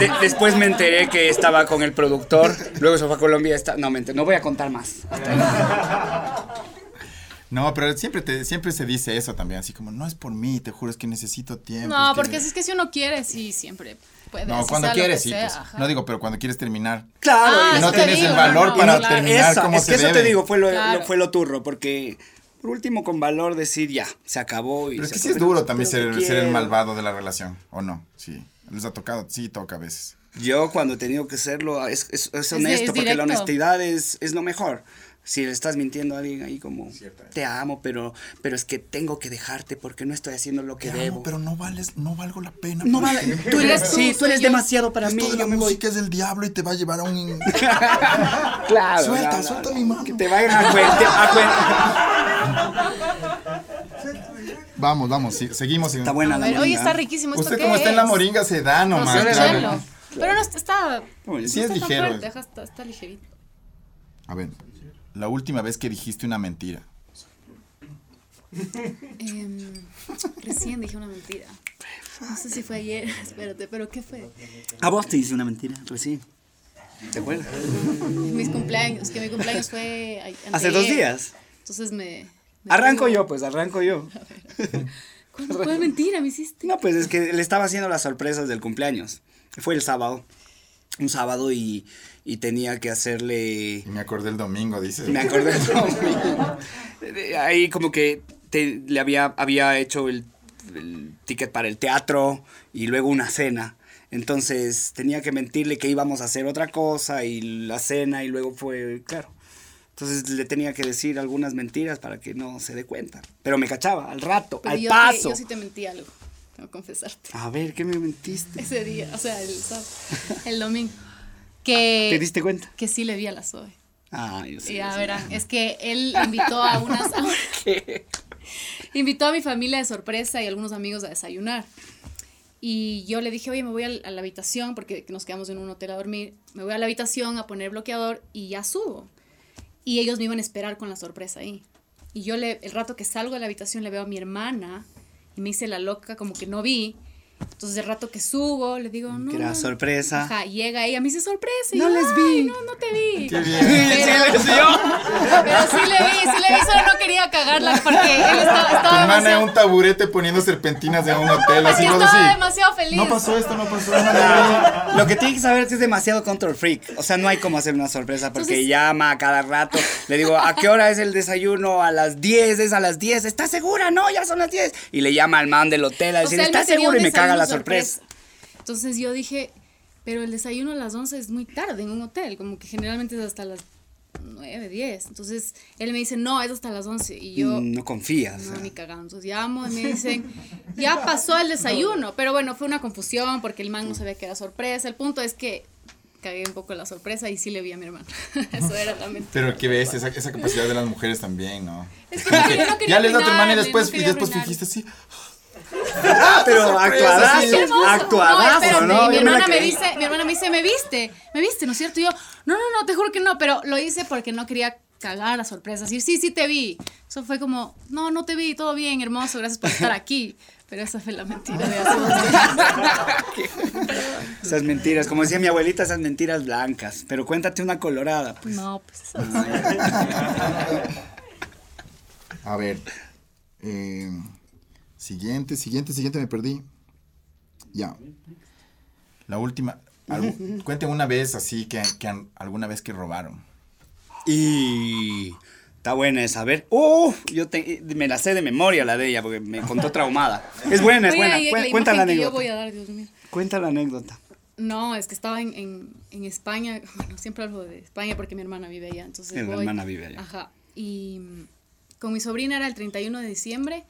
de- de- después me enteré que estaba con el productor. Luego se fue a Colombia. Está, no, me enteré, no voy a contar más. No, pero siempre, te, siempre se dice eso también, así como, no es por mí, te juro, es que necesito tiempo. No, es que- porque si es que si uno quiere, sí, siempre puede. No, cuando quieres, que sí. pues. No digo, pero cuando quieres terminar. Claro. Ah, y no tienes digo, el valor no, para claro. terminar Eso, como es se que eso debe. te digo, fue lo, Claro. lo- fue lo turro, porque por último con valor decir ya, se acabó. Y Pero es que sí es duro también ser, el malvado de la relación, ¿o no? Sí. ¿Les ha tocado? Sí, toca a veces. Yo cuando he tenido que serlo es, es- honesto, es porque la honestidad es, es lo mejor. Si le estás mintiendo a alguien ahí como, Cierto. te amo, pero, pero es que tengo que dejarte porque no estoy haciendo lo que Te debo. amo, pero no vales, no valgo la pena. No vale, tú eres, sí, tú eres demasiado para mí, de la yo me voy. música es del diablo y te va a llevar a un... Claro. Suelta, no, no, suelta no. mi mano. Que te vayan a cuente. Vamos, vamos, sí, seguimos. Está buena la moringa. está riquísimo. ¿Esto Usted qué como está en la es? moringa se da nomás. Claro. Pero no está, Sí no es está ligero. fuerte, está, está ligerito. A ver, la última vez que dijiste una mentira. Em, recién dije una mentira. No sé si fue ayer, espérate, pero ¿qué fue? A vos te hice una mentira, recién. ¿Te acuerdas? Mis cumpleaños, que mi cumpleaños fue a- Hace dos días. Entonces me... me Arranco yo, pues, arranco yo. ¿Cuándo- ¿Cuál mentira me hiciste? No, pues es que le estaba haciendo las sorpresas del cumpleaños. Fue el sábado. Un sábado y, y tenía que hacerle... Y me acordé el domingo, dice. Me acordé del domingo. Ahí como que te- le había, había hecho el, el ticket para el teatro y luego una cena. Entonces tenía que mentirle que íbamos a hacer otra cosa y la cena y luego fue, claro. Entonces le tenía que decir algunas mentiras para que no se dé cuenta. Pero me cachaba, al rato, Pero al yo, te- paso. yo sí te mentí algo. tengo que confesarte. A ver, ¿qué me mentiste? Ese día, o sea, el, el domingo. Que, ¿Te diste cuenta? que sí le vi a la Zoe. Ah, yo sé. Ya verán, es que él invitó a unas. a- invitó a mi familia de sorpresa y algunos amigos a desayunar. Y yo le dije, oye, me voy a la habitación, porque nos quedamos en un hotel a dormir. Me voy a la habitación a poner bloqueador y ya subo. Y ellos me iban a esperar con la sorpresa ahí. Y yo, le, el rato que salgo de la habitación, le veo a mi hermana y me hice la loca, como que no vi. Entonces, el rato que subo, le digo, no. Que era no". sorpresa. Ajá, llega ella, me dice sorpresa. y No yo, les "Ay, vi". No, no te vi. Qué bien. Pero, pero sí le vi, sí le vi, solo no quería cagarla porque él estaba, Tu estaba hermana en demasiado, un taburete poniendo serpentinas de un hotel, así, estaba así. demasiado feliz. No pasó esto, no pasó nada. Lo que tienes que saber es que es demasiado control freak. O sea, no hay como hacer una sorpresa porque Entonces- llama a cada rato. Le digo, ¿a qué hora es el desayuno? A las 10, es a las 10. ¿Estás segura? No, ya son las 10. Y le llama al man del hotel a O decir, sea, él me ¿estás seguro? Y me caga la desayuno sorpresa. Entonces yo dije, pero el desayuno a las 11 es muy tarde en un hotel, como que generalmente es hasta las 9, 10. Entonces él me dice, no, es hasta las 11. Y yo, Mm, no confías. No, o sea. ni cagando. Entonces llamo y me dicen, ya pasó el desayuno. Pero bueno, fue una confusión porque el man no sabía que era sorpresa. El punto es que cagué un poco la sorpresa y sí le vi a mi hermano. Eso era mente. Pero que ves, esa, esa capacidad de las mujeres también, ¿no? Es que quería- no quería ya les da a tu hermana y después, no y después fingiste así. Ah, pero actuadazo, actuadazo, ¿no? Mi hermana me dice, mi hermana me dice, me viste, me viste, ¿no es cierto? Y yo, no, no, no, te juro que no, pero lo hice porque no quería cagar la sorpresa. Decir, sí, sí te vi. Eso fue como, no, no te vi, todo bien, hermoso, gracias por estar aquí. Pero esa fue la mentira de hace dos días. Esas mentiras, como decía mi abuelita, esas mentiras blancas. Pero cuéntate una colorada, pues. No, pues eso A ver. eh, siguiente, siguiente, siguiente, me perdí. Ya. La última. algu- Cuenten una vez así que, que alguna vez que robaron. Y está buena esa. A ver, ¡uh! Yo te- me la sé de memoria la de ella porque me contó traumada. Es buena, es buena. la cuenta la yo anécdota. voy a dar, Dios mío. Cuenta la anécdota. No, es que estaba en, en, en España, bueno, siempre hablo de España porque mi hermana vive allá, entonces Mi voy. hermana vive allá. Ajá, y mm, con mi sobrina era el 31 de diciembre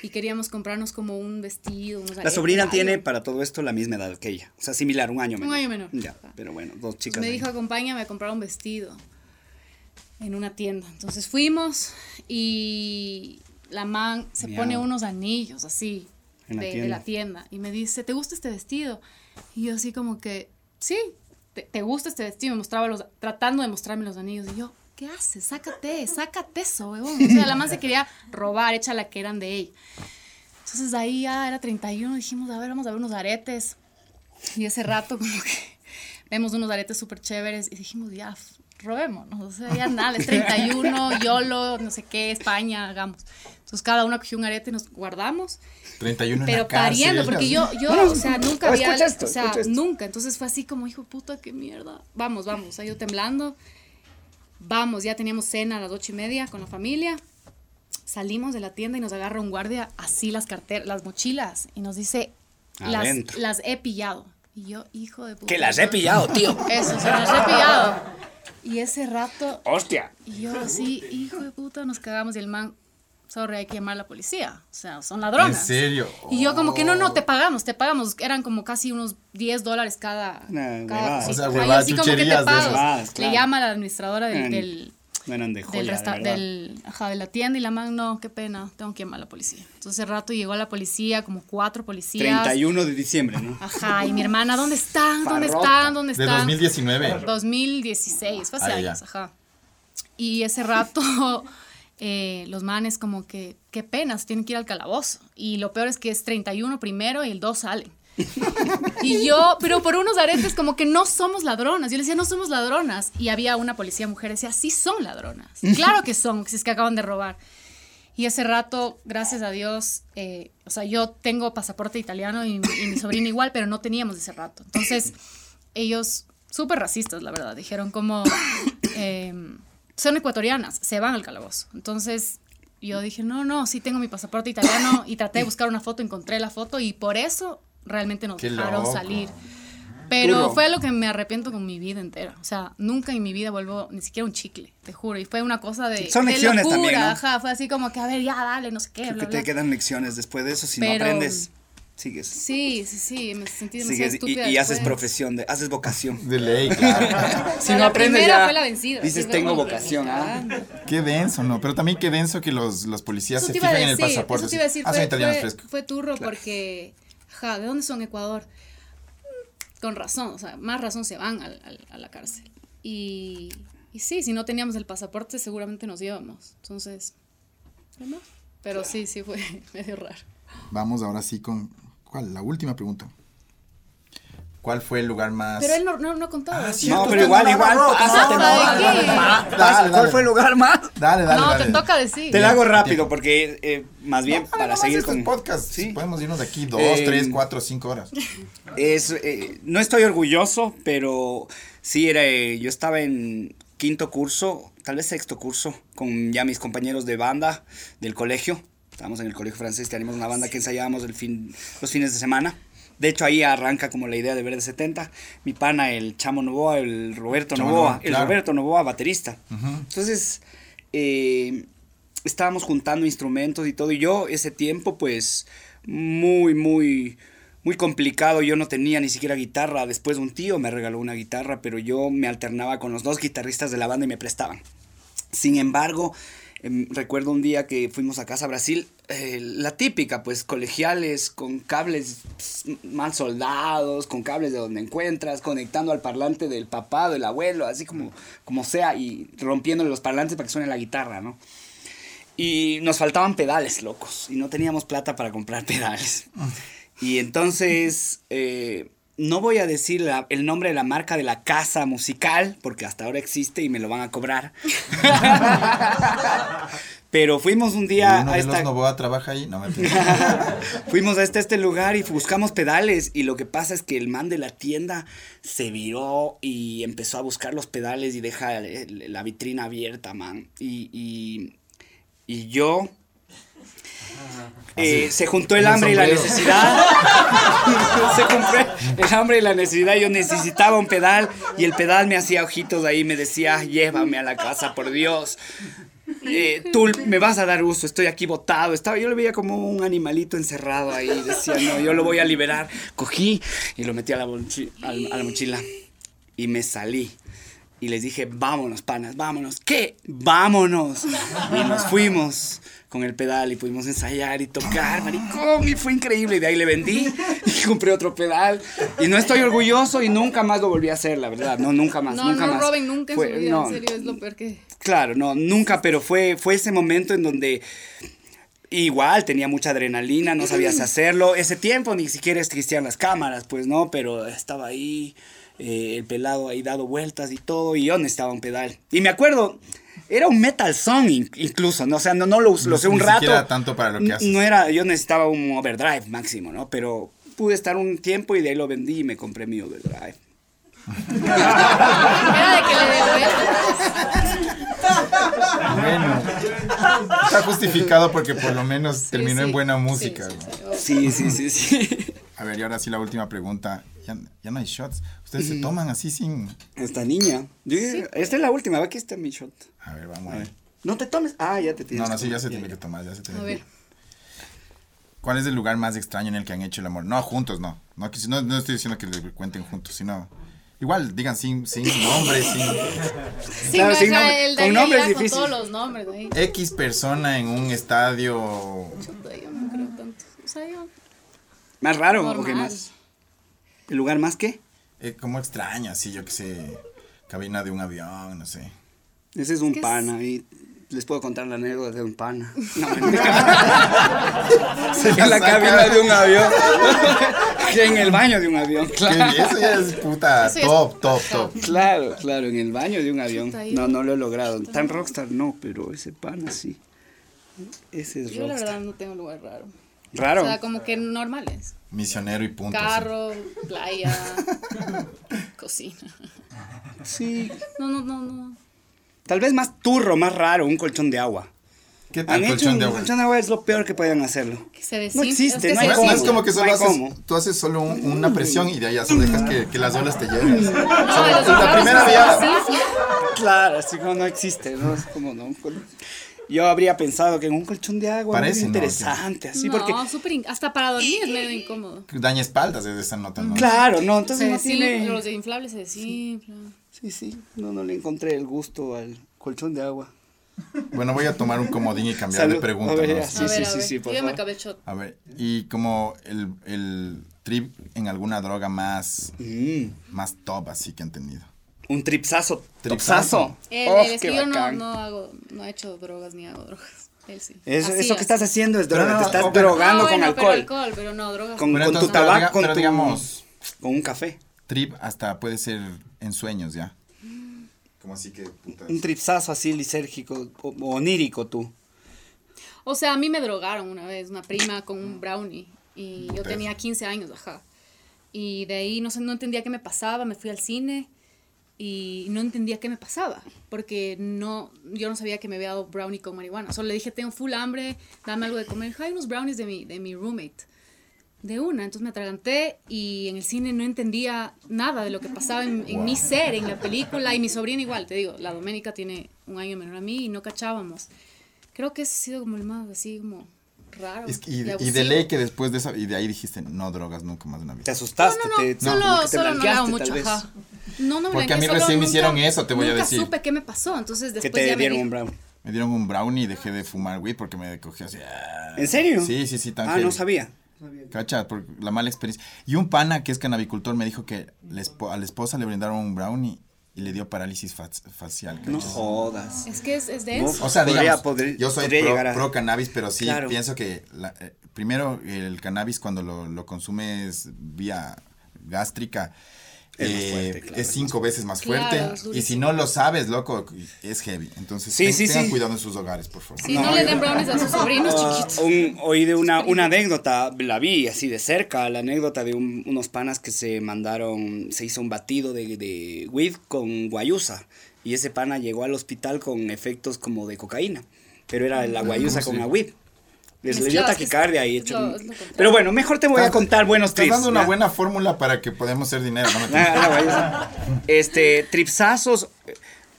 y queríamos comprarnos como un vestido, unos La sobrina tiene para todo esto la misma edad que ella. O sea, similar, un año Un menor. año menor. Ya, pero bueno, dos chicas. me ahí. dijo, acompáñame a comprar un vestido en una tienda. Entonces fuimos y la man se Miau. pone unos anillos así En la de, de la tienda y me dice, ¿te gusta este vestido? Y yo así como que, sí, ¿te, te gusta este vestido? Me mostraba los, tratando de mostrarme los anillos. Y yo, ¿qué haces? Sácate, sácate eso, huevón. O sea, la man se quería robar, hecha la que eran de ella. Entonces ahí ya era 31, dijimos, a ver, vamos a ver unos aretes. Y ese rato como que vemos unos aretes súper chéveres y dijimos, ya, robémonos. O sea, ya nada, es 31, YOLO, no sé qué, España, hagamos. Entonces cada uno cogió un arete y nos guardamos. 31 en Pero la cárcel. pariendo, porque yo, yo, o sea, nunca Oh, había, esto, o sea, nunca. Entonces fue así como, hijo puta, qué mierda. Vamos, vamos, o sea, yo temblando. Vamos, ya teníamos cena a las ocho y media con la familia. Salimos de la tienda y nos agarra un guardia así las carteras, las mochilas y nos dice, las, las he pillado. Y yo, hijo de puta. Que las he pillado, tío. Eso, se las he pillado. Y ese rato, Hostia. y yo así, hijo de puta, nos cagamos y el man, sorry, hay que llamar a la policía. O sea, son ladrones. ¿En serio? Y yo como que no, no, te pagamos, te pagamos. Eran como casi unos 10 dólares cada, Nah, cada. O sea, huevadas, así como que te chucherías de pago. esas. Huevadas, claro. Le llama a la administradora del, del, No eran de joya, del, de resta- verdad. del- ajá, de la tienda y la man, no, qué pena, tengo que llamar a la policía. Entonces ese rato llegó la policía, como cuatro policías. 31 de diciembre, ¿no? Ajá, y mi hermana, ¿dónde están? ¿Dónde están? ¿Dónde De están? 2019. 2016, fue hace Ah, ya. años, ajá. Y ese rato, eh, los manes como que, qué penas, tienen que ir al calabozo. Y lo peor es que es 31 primero y el 2 salen. y yo, pero por unos aretes como que no somos ladronas. Yo le decía, no somos ladronas. Y había una policía mujer, decía, sí son ladronas. Claro que son, si es que acaban de robar. Y ese rato, gracias a Dios, eh, o sea, yo tengo pasaporte italiano y, y mi sobrina igual, pero no teníamos ese rato. Entonces, ellos, súper racistas, la verdad, dijeron como, eh, son ecuatorianas, se van al calabozo. Entonces, yo dije, no, no, sí tengo mi pasaporte italiano y traté de buscar una foto, encontré la foto y por eso realmente nos Qué dejaron loco. salir. Pero Duro. fue lo que me arrepiento con mi vida entera. O sea, nunca en mi vida vuelvo ni siquiera un chicle, te juro. Y fue una cosa de, Son de lecciones locura. también, ¿no? Ajá, fue así como que, a ver, ya, dale, no sé qué, Creo bla, que te bla. quedan lecciones después de eso. Si no aprendes, Sigues. Sí, sí, sí, me sentí demasiado y, estúpida y haces profesión, de, haces vocación. De ley, claro. Si no la aprendes primera ya, fue la vencida. dices, tengo vocación, ¿ah? Qué denso, ¿no? Pero también qué denso que los, los policías Eso se fijan en el decir, pasaporte. eso te iba a decir, ah, fue, italianos fue- fue turro porque, ja, ¿de dónde son Ecuador? Mm, Con razón, o sea, más razón se van al- al- a la cárcel. Y, y sí, si no teníamos el pasaporte seguramente nos íbamos. Entonces, no. pero sí, sí fue medio raro. Vamos ahora sí con. ¿Cuál? La última pregunta. ¿Cuál fue el lugar más. Pero él no, no, no ha contado. Ah, sí, No, pero igual, igual, pásate, no, no, ¿de dale, qué? dale, Dale, pasa, dale. ¿Cuál fue el lugar más? Dale, dale. no, dale. te toca decir. Te la hago rápido porque eh, más bien No, para seguir este con podcast. Sí. Podemos irnos de aquí dos, Eh, tres, cuatro, cinco horas. Es, eh, no estoy orgulloso, pero sí era, eh, yo estaba en quinto curso, tal vez sexto curso, con ya mis compañeros de banda del colegio. Estábamos en el colegio francés, teníamos una banda que ensayábamos el fin, los fines de semana. De hecho, ahí arranca como la idea de Verde 70. Mi pana, el Chamo Novoa, el Roberto Chamo Novoa, Novoa, el claro. Roberto Novoa, baterista. Entonces, eh, estábamos juntando instrumentos y todo. Y yo ese tiempo, pues, muy, muy, muy complicado. Yo no tenía ni siquiera guitarra. Después un tío me regaló una guitarra, pero yo me alternaba con los dos guitarristas de la banda y me prestaban. Sin embargo, recuerdo un día que fuimos a Casa Brasil, eh, la típica, pues colegiales, con cables ps, mal soldados, con cables de donde encuentras, conectando al parlante del papá, del abuelo, así como, como sea, y rompiéndole los parlantes para que suene la guitarra, ¿no? Y nos faltaban pedales, locos, y no teníamos plata para comprar pedales. Y entonces, eh, no voy a decir la- el nombre de la marca de la casa musical, porque hasta ahora existe y me lo van a cobrar. Pero fuimos un ¿Y día uno a de esta... los Novoa trabaja ahí? No, me Fuimos a este, este lugar y buscamos pedales y lo que pasa es que el man de la tienda se viró y empezó a buscar los pedales y deja la vitrina abierta, man. Y, y, y yo... eh, se juntó el hambre y la necesidad. se juntó el hambre y la necesidad. Yo necesitaba un pedal y el pedal me hacía ojitos ahí. Me decía, llévame a la casa, por Dios. Eh, tú me vas a dar uso, estoy aquí botado. Estaba, yo lo veía como un animalito encerrado ahí. Decía, no, yo lo voy a liberar. Cogí y lo metí a la, a la mochila y me salí. Y les dije, vámonos, panas, vámonos. ¿Qué? Vámonos. Y nos fuimos con el pedal y pudimos ensayar y tocar, maricón. Y fue increíble. Y de ahí le vendí y compré otro pedal. Y no estoy orgulloso y nunca más lo volví a hacer, la verdad. No, nunca más, No, nunca no más. roben nunca en su vida, no, en serio, es lo peor que... Claro, no, nunca, pero fue, fue ese momento en donde igual tenía mucha adrenalina, no sabías hacerlo. Ese tiempo ni siquiera existían las cámaras, pues no, pero estaba ahí, eh, el pelado ahí dado vueltas y todo, y yo necesitaba un pedal. Y me acuerdo, era un metal song in- incluso, ¿no? O sea, no, no lo, lo No- usé un rato. siquiera tanto para lo que haces. No era, yo necesitaba un overdrive máximo, ¿no? Pero pude estar un tiempo y de ahí lo vendí y me compré mi overdrive. Era de que le. Bueno, está justificado porque por lo menos Sí, terminó sí. en buena música. Sí, sí, sí, sí, sí. A ver, y ahora sí la última pregunta. Ya, ya no hay shots. ¿Ustedes se toman así sin...? Esta niña. Yo- Esta es la última, ve que está mi shot. A ver, vamos a ver. No te tomes. Ah, ya te tienes. No, no, sí, ya se tiene que tomar, ya se tiene A que ver. ¿Cuál es el lugar más extraño en el que han hecho el amor? No, juntos, no. No, que- no, no estoy diciendo que le cuenten juntos, sino... Igual, digan sin, sin nombres, sin... Sí, Claro, no, sin ajá, nom- el con nombres ya con difícil. todos los nombres ahí. X persona en un estadio... Chuta, yo no creo tanto. O sea, yo... ¿Más raro qué más? ¿El lugar más qué? eh, como extraño, así, yo qué sé... Cabina de un avión, no sé. Ese es un pana y les puedo contar la anécdota de un pana. No, en la cabina de un avión. en el baño de un avión, Que claro. Eso ya es puta Eso ya es- top, top, top. Claro, claro, en el baño de un avión. No, no lo he logrado. Tan rockstar no, pero ese pana sí. Ese es Yo la rockstar. verdad no tengo lugar raro. Raro. O sea, como que normales. Misionero y punto. sí. Carro, playa, cocina. Sí. No, no, no, no. Tal vez más turro, más raro, un colchón de agua. ¿Qué Han tal hecho colchón un de agua? colchón de agua es lo peor que pueden hacerlo. Que se No existe, es que no hay No, no es como que No solo hay haces, cómo. tú haces solo un- una presión y de ahí ya solo dejas que, que las olas te lleven. No, los la primera vía- sí. Claro, así como no existe, ¿no? Es como no. Yo habría pensado que en un colchón de agua Parece, es ¿no? interesante, así no, porque... hasta para dormir es medio incómodo. Daña espaldas desde esa nota, ¿no? Claro, no, entonces Se no desinfla- tiene... Los de inflables se desinflan. Sí, sí, no, no le encontré el gusto al colchón de agua. Bueno, voy a tomar un comodín y cambiar de Salud. pregunta. A ver, Sí, a ver, sí, sí, ver. sí, por Yo ya me favor. acabé el shot. A ver, y como el, el trip en alguna droga más, Mm, más top así que han tenido. Un tripsazo. Tripsazo. El, Oh, el- es que yo no, no hago, no he hecho drogas ni hago drogas. Él sí. Eso, que estás haciendo es droga, no, te estás pero- drogando Ah, con bueno, pero alcohol. pero no drogas. Con, Pero con entonces, tu tabaco, con tu- digamos- con un café. Trip hasta puede ser en sueños, ¿ya? Como así que putas. Un tripsazo así lisérgico o, o onírico tú. O sea, a mí me drogaron una vez, una prima con un brownie. Y yo tenía 15 años, ajá. Y de ahí no sé, no entendía qué me pasaba, me fui al cine y no entendía qué me pasaba, porque no, yo no sabía que me había dado brownie con marihuana. Solo le dije, tengo full hambre, dame algo de comer. Dijo, Hay unos brownies de mi, de mi roommate. De una, entonces me atraganté y en el cine no entendía nada de lo que pasaba en, en mi ser, en la película. Y mi sobrina igual, te digo, la Doménica tiene un año menor a mí y no cachábamos. Creo que ese ha sido como el más así como raro. Es que- y, y de ley que después de eso, y de ahí dijiste, no drogas nunca más la Te vida. asustaste, No, no, te, no, como solo, te solo no mucho, ajá. No, no me Porque a mí recién me hicieron nunca- eso, te voy a nunca decir. supe qué me pasó, entonces después te ya me dieron di- un brown. Me dieron un brownie y dejé de fumar weed porque me cogí así. ah. ¿En serio? Sí, sí, sí, tan Ah, no sabía. Cacha, por la mala experiencia. Y un pana que es canabicultor me dijo que la a la esposa le brindaron un brownie y le dio parálisis fa- facial. No cacha. jodas. Es que es, es denso. O sea, Podría- digamos, podría- yo soy pro, llegar a- pro cannabis, pero sí Claro. pienso que la- eh, primero el cannabis cuando lo, lo consumes vía gástrica Es más eh, fuerte, claro, es es cinco veces más fuerte y si no lo sabes, loco, es heavy. Entonces, Sí, ten- sí, tengan sí. cuidado en sus hogares, por favor. Si no, le den brownies a sus sobrinos Ah, chiquitos. un- oí de una, una anécdota, la vi así de cerca, la anécdota de un- unos panas que se mandaron, se hizo un batido de, de weed con guayusa y ese pana llegó al hospital con efectos como de cocaína, pero era la guayusa ¿Cómo con la weed. Les le dio taquicardia y hecho... lo- lo. Pero bueno, mejor te voy a Estás- contar buenos Estás trips. dando una ¿ya? buena fórmula para que podamos hacer dinero. ¿no? Ah, guayusa. Este, tripsazos.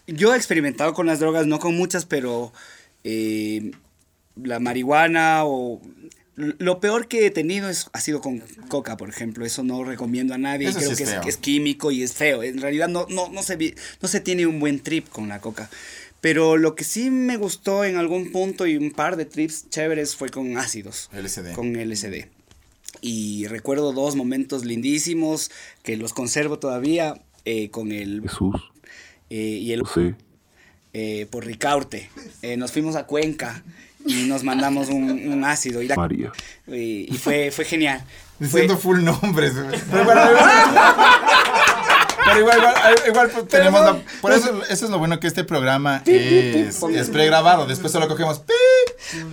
Yo he experimentado con las drogas, no con muchas, pero eh, la marihuana o... Lo peor que he tenido es, ha sido con coca, por ejemplo. Eso no recomiendo a nadie. Eso Creo sí es que, es, que es químico y es feo. En realidad no, no, no, se, no se tiene un buen trip con la coca. Pero lo que sí me gustó en algún punto y un par de trips chéveres fue con ácidos. LSD. Con LSD. Y recuerdo dos momentos lindísimos que los conservo todavía eh, con el Jesús, eh, y el José, eh, por Ricaurte. Eh, nos fuimos a Cuenca y nos mandamos un, un ácido y, la- María. y- y fue, fue genial. Fue- Diciendo full nombres. Pero pero igual, igual, igual, pues, tenemos la- por eso, eso es lo bueno que este programa es, es pregrabado. Después solo cogemos pi,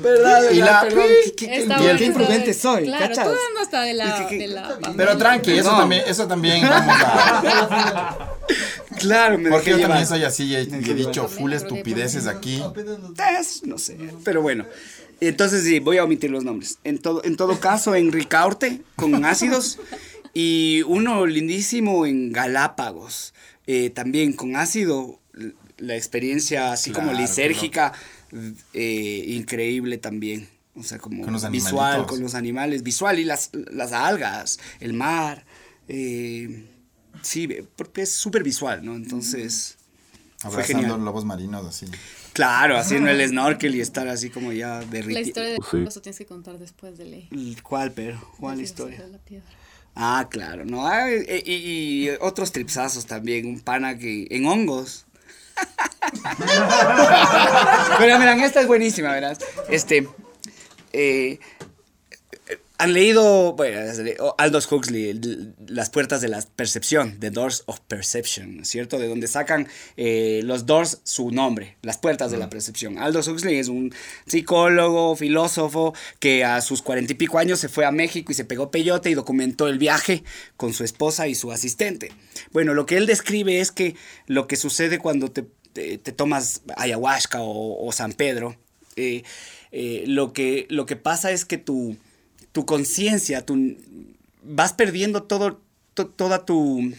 ¿Verdad? Y la- Perdón, qué- qué- Está qué- imprudente soy, Claro, ¿cachas? tú dando hasta de la... De la pero tranqui, eso No. también, eso también vamos a. Claro, me Porque yo también llevar. soy así y he, y he dicho full estupideces aquí. Es- no sé, pero bueno. Entonces sí, voy a omitir los nombres. En todo, en todo caso, en Ricaurte, con ácidos, y uno lindísimo en Galápagos, eh, también con ácido, la experiencia así como Claro, lisérgica, eh, increíble también. O sea, como Con los visual, animalitos. con los animales, visual y las, las algas, el mar. eh, sí, porque es súper visual, ¿no? Entonces, fue Abrazando genial. lobos marinos así. Claro, haciendo el snorkel y estar así como ya La derritido. historia de Sí. eso tienes que contar después de ley. ¿Cuál, pero? ¿Cuál La historia? de la piedra. Ah, claro, ¿no? Ah, y, otros tripsazos también. Un pana que. En hongos. Pero miran, esta es buenísima, verás. Este. eh, han leído, bueno, Aldous Huxley, Las puertas de la percepción, The Doors of Perception, ¿cierto? De donde sacan eh, los doors su nombre, las puertas de la percepción. Aldous Huxley es un psicólogo, filósofo, que a sus cuarenta y pico años se fue a México y se pegó peyote y documentó el viaje con su esposa y su asistente. Bueno, lo que él describe es que lo que sucede cuando te, te- te tomas ayahuasca o, o San Pedro, eh, eh, lo, que, lo que pasa es que tu, tu conciencia, tu, vas perdiendo todo, to- toda tu,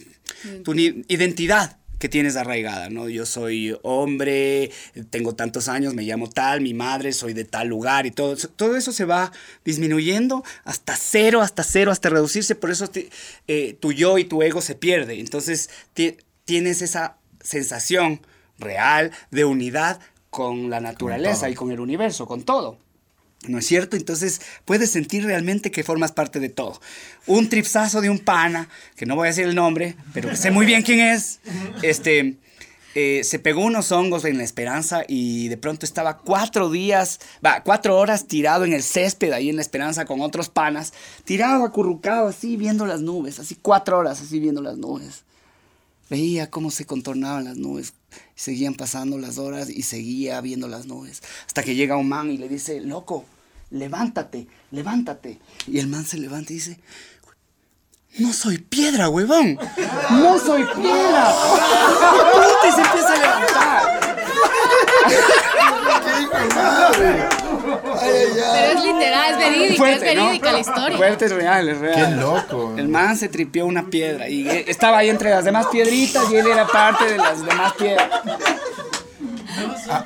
tu identidad. que tienes arraigada, ¿no? Yo soy hombre, tengo tantos años, me llamo tal, mi madre, soy de tal lugar y todo. Todo eso se va disminuyendo hasta cero, hasta cero, hasta reducirse. Por eso eh, tu yo y tu ego se pierde. Entonces tienes esa sensación real de unidad con la naturaleza y con el universo, con todo. ¿No es cierto? Entonces puedes sentir realmente que formas parte de todo. Un tripsazo de un pana, que no voy a decir el nombre, pero sé muy bien quién es, este, eh, se pegó unos hongos en la esperanza y de pronto estaba cuatro días, va, cuatro horas tirado en el césped ahí en la esperanza con otros panas, tirado, acurrucado así viendo las nubes, así cuatro horas así viendo las nubes. Veía cómo se contornaban las nubes, seguían pasando las horas y seguía viendo las nubes. Hasta que llega un man y le dice, loco, levántate, levántate. Y el man se levanta y dice, no soy piedra, huevón. No soy piedra. Y se empieza a levantar. Pero es literal, es verídica, es verídica la historia. Fuerte, es real, es real. Qué loco. El man se tripió una piedra y estaba ahí entre las demás piedritas y él era parte de las demás piedras. Ah,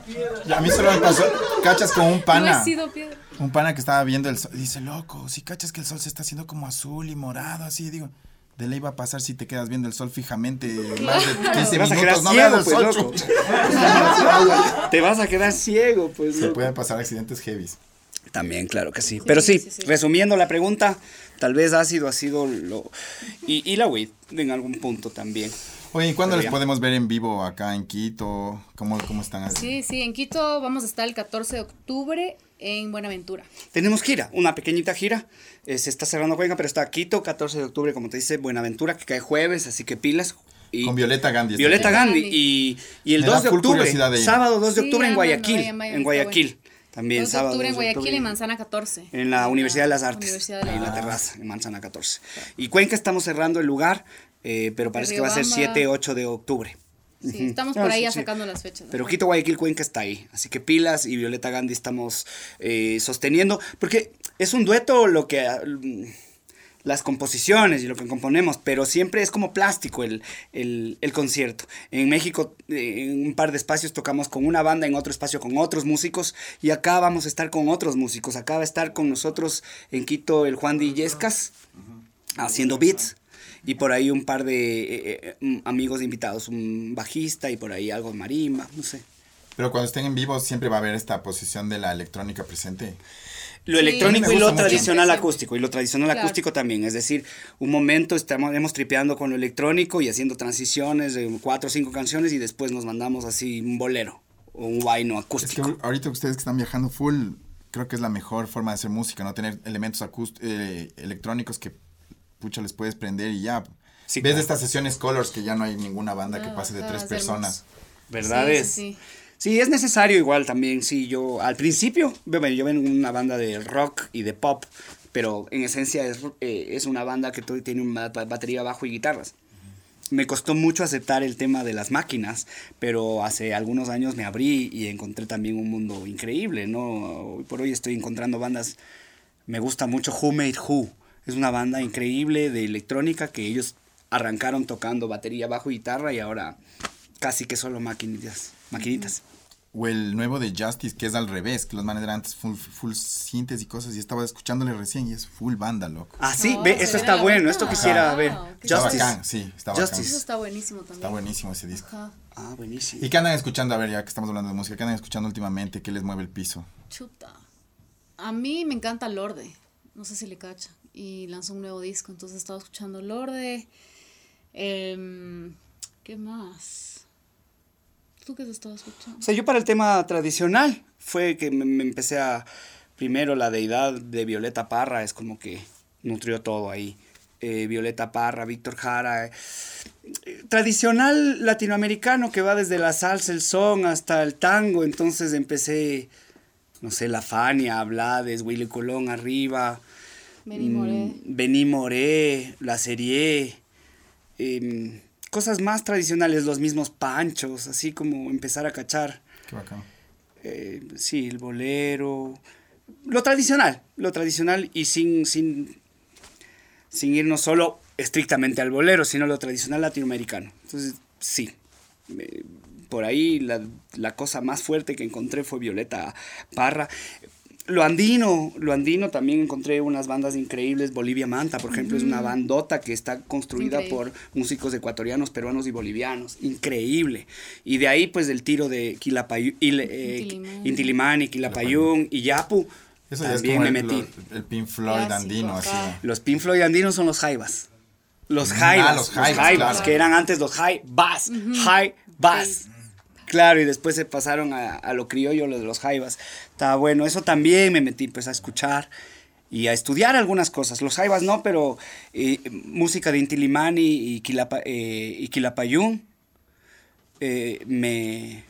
a mí solo me pasó, cachas con un pana. No he sido piedra. Un pana que estaba viendo el sol. Dice, loco, si cachas que el sol se está haciendo como azul y morado, así, digo. De ley va a pasar si te quedas viendo el sol fijamente más de 15 vas minutos. no ciego, pues, loco. te vas a quedar ciego, pues. Se pueden pasar accidentes heavies. También, claro que sí. Pero sí, resumiendo la pregunta, tal vez ácido ha sido lo... Y, y la weed en algún punto también. Oye, ¿y cuándo les podemos ver en vivo acá en Quito? ¿Cómo, cómo están? Sí, sí, en Quito vamos a estar el 14 de octubre en Buenaventura. Tenemos gira, una pequeñita gira. Eh, se está cerrando Cuenca, pero está Quito, 14 de octubre, como te dice, Buenaventura, que cae jueves, así que pilas. Y Con Violeta Gandhi. Violeta Gandhi. Y, y el 2 de octubre, sábado 2 de octubre en Guayaquil. en Guayaquil. También 2 de sábado. octubre en Guayaquil, en Manzana 14. En la Universidad de las Artes. de en la terraza, en Manzana 14. Y Cuenca estamos cerrando el lugar, eh, pero parece que va a ser 7, 8 de octubre. Sí, estamos por ahí sacando las fechas. Pero Quito Guayaquil Cuenca está ahí. Así que Pilas y Violeta Gandhi estamos eh, sosteniendo. Porque es un dueto lo que. Mm, las composiciones y lo que componemos, pero siempre es como plástico el, el, el, concierto. En México, eh, en un par de espacios tocamos con una banda, en otro espacio con otros músicos, y acá vamos a estar con otros músicos. Acá va a estar con nosotros en Quito el Juan Di Yescas, haciendo beats y por ahí un par de eh, eh, mm, amigos invitados, un bajista y por ahí algo de marimba, no sé. Pero cuando estén en vivo siempre va a haber esta posición de la electrónica presente. Lo electrónico y lo tradicional acústico, y lo tradicional acústico también, es decir, un momento estamos hemos tripeando con lo electrónico y haciendo transiciones de cuatro o cinco canciones y después nos mandamos así un bolero o un guayno acústico. Es que ahorita ustedes que están viajando full, creo que es la mejor forma de hacer música, no tener elementos eh, electrónicos que pucha, les puedes prender y ya. Ves de estas sesiones Colors que ya no hay ninguna banda que pase de tres personas. ¿Verdad? Sí, sí, es necesario igual también. Sí, yo al principio, yo vengo en una banda de rock y de pop, pero en esencia es, eh, es una banda que tiene una batería bajo y guitarras. Me costó mucho aceptar el tema de las máquinas, pero hace algunos años me abrí y encontré también un mundo increíble, ¿no? Hoy por hoy estoy encontrando bandas, me gusta mucho Who Made Who, es una banda increíble de electrónica que ellos arrancaron tocando batería, bajo y guitarra y ahora casi que solo maquinitas. maquinitas. O el nuevo de Justice, que es al revés, que los manes eran antes full, full y cosas, y estaba escuchándole recién y es full banda, loco. Ah, sí, ve, eso está bueno, esto quisiera ver. Justice. sí, está Justice. Eso está buenísimo también. Está buenísimo ese disco. Ah, buenísimo. ¿Y qué andan escuchando? A ver, ya que estamos hablando de música, ¿qué andan escuchando últimamente? ¿Qué les mueve el piso? Chuta. A mí me encanta Lorde, no sé si le cacha y lanzó un nuevo disco. Entonces estaba escuchando Lorde. Eh, ¿Qué más? ¿Tú qué te estabas escuchando? O sea, yo para el tema tradicional fue que me, empecé a... Primero la deidad de Violeta Parra es como que nutrió todo ahí. Eh, Violeta Parra, Víctor Jara. Eh, tradicional latinoamericano que va desde la salsa, el son hasta el tango. Entonces empecé, no sé, La Fania, Blades, Willy Colón arriba. Benny Moré. Mm, Benny Moré, la serie. Em, cosas más tradicionales, los mismos panchos, así como empezar a cachar. Qué bacán. Eh, sí, el bolero. Lo tradicional, lo tradicional y sin, sin, sin irnos solo estrictamente al bolero, sino lo tradicional latinoamericano. Entonces, sí, eh, por ahí la, la cosa más fuerte que encontré fue Violeta Parra. Lo andino, lo andino también encontré unas bandas increíbles. Bolivia Manta, por ejemplo, es una bandota que está construida Increíble. por músicos ecuatorianos, peruanos y bolivianos. Increíble. Y de ahí, pues, el tiro de Quilapayún, Intilimani. Intilimani, Quilapayún y Yapu. Eso ya es también como me el, metí. lo- el Pink Floyd Clásico, andino, así. Los Pink Floyd andinos son los Jaivas. Los Ah, Jaivas. los los Jaivas, Jaivas, claro. que eran antes los Jaivas. Jaivas. Claro, y después se pasaron a, a lo criollo, lo de los Jaivas. Está bueno, eso también me metí pues a escuchar y a estudiar algunas cosas. Los Jaivas no, pero eh, música de Intilimani y, Quilapa, eh, y Quilapayún eh, me,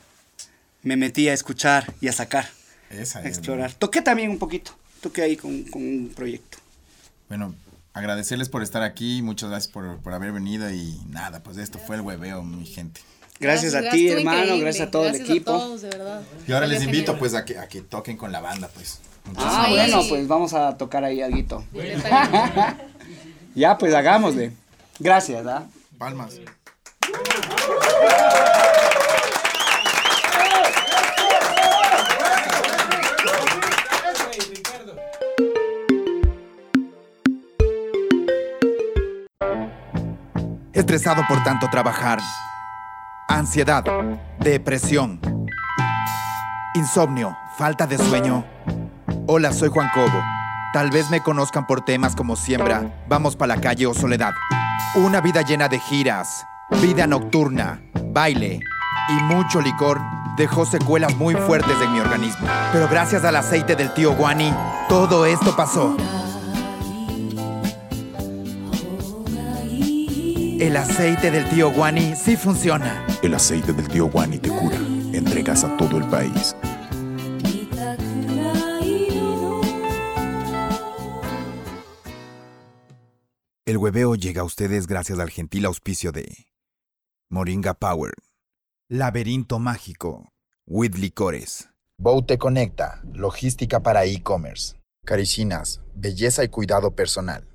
me metí a escuchar y a sacar, Esa a explorar. Toqué también un poquito, toqué ahí con, con un proyecto. Bueno, agradecerles por estar aquí, muchas gracias por, por haber venido y nada, pues esto fue el hueveo, mi gente. Gracias, a ti, hermano, increíble. gracias a todo Gracias el equipo. A todos, de verdad. Y ahora les invito pues a que, a que toquen con la banda, pues. Ah, Sí. bueno, pues vamos a tocar ahí algo. Ya, pues hagámosle. Gracias, ¿ah? Palmas. Estresado por tanto trabajar. Ansiedad. Depresión. Insomnio. Falta de sueño. Hola, soy Juan Cobo. Tal vez me conozcan por temas como Siembra, Vamos pa' la calle o Soledad. Una vida llena de giras, vida nocturna, baile y mucho licor dejó secuelas muy fuertes en mi organismo. Pero gracias al aceite del tío Guani, todo esto pasó. El aceite del tío Guani sí funciona. El aceite del tío Guani te cura. Entregas a todo el país. El hueveo llega a ustedes gracias al gentil auspicio de Moringa Power, Laberinto Mágico, With Licores, Boute Conecta, logística para e-commerce, Caricinas, belleza y cuidado personal.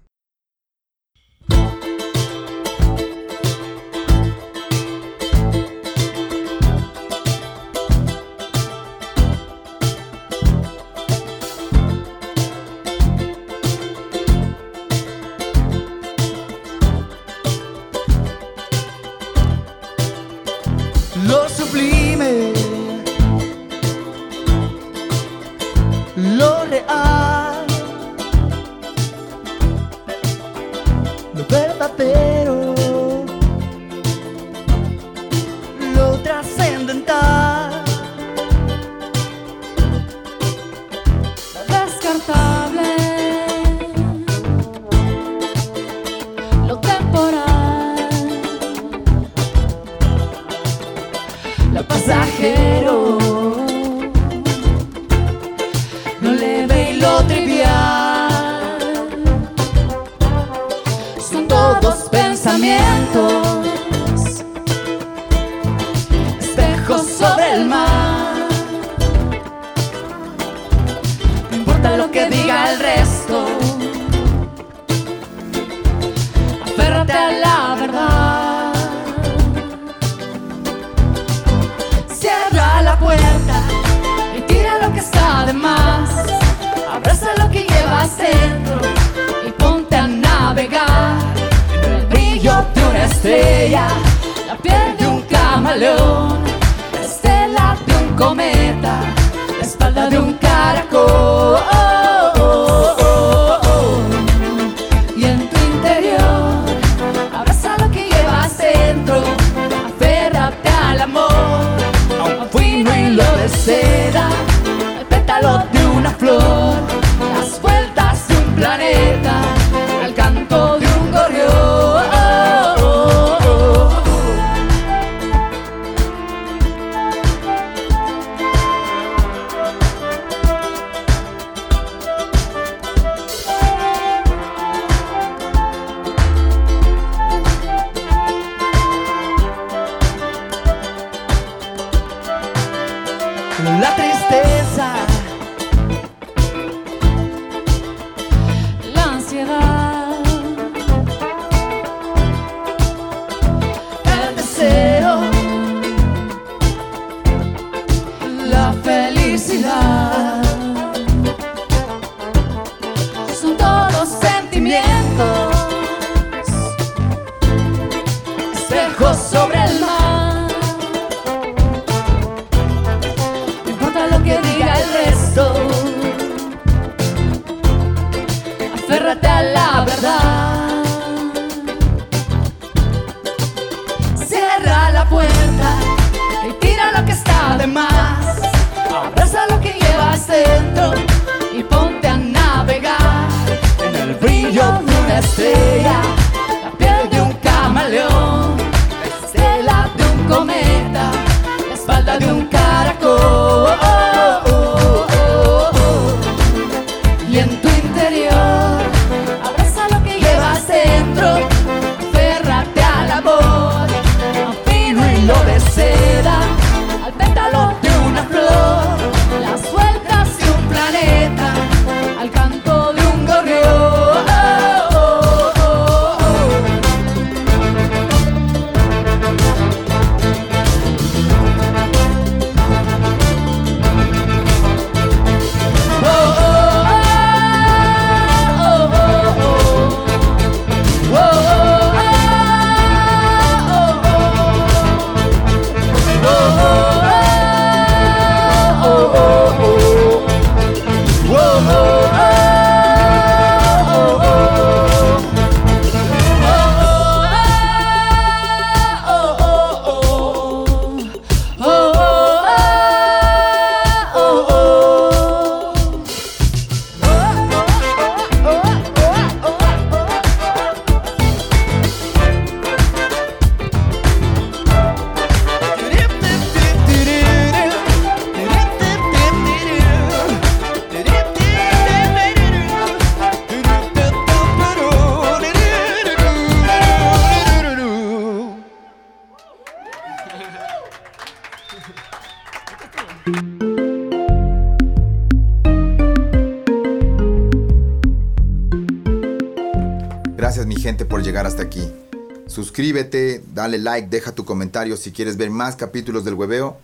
Dale like, deja tu comentario si quieres ver más capítulos del hueveo,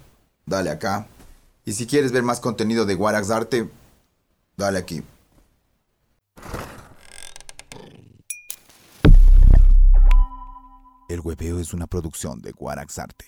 dale acá. Y si quieres ver más contenido de Warax Arte, dale aquí. El hueveo es una producción de Guarax Arte.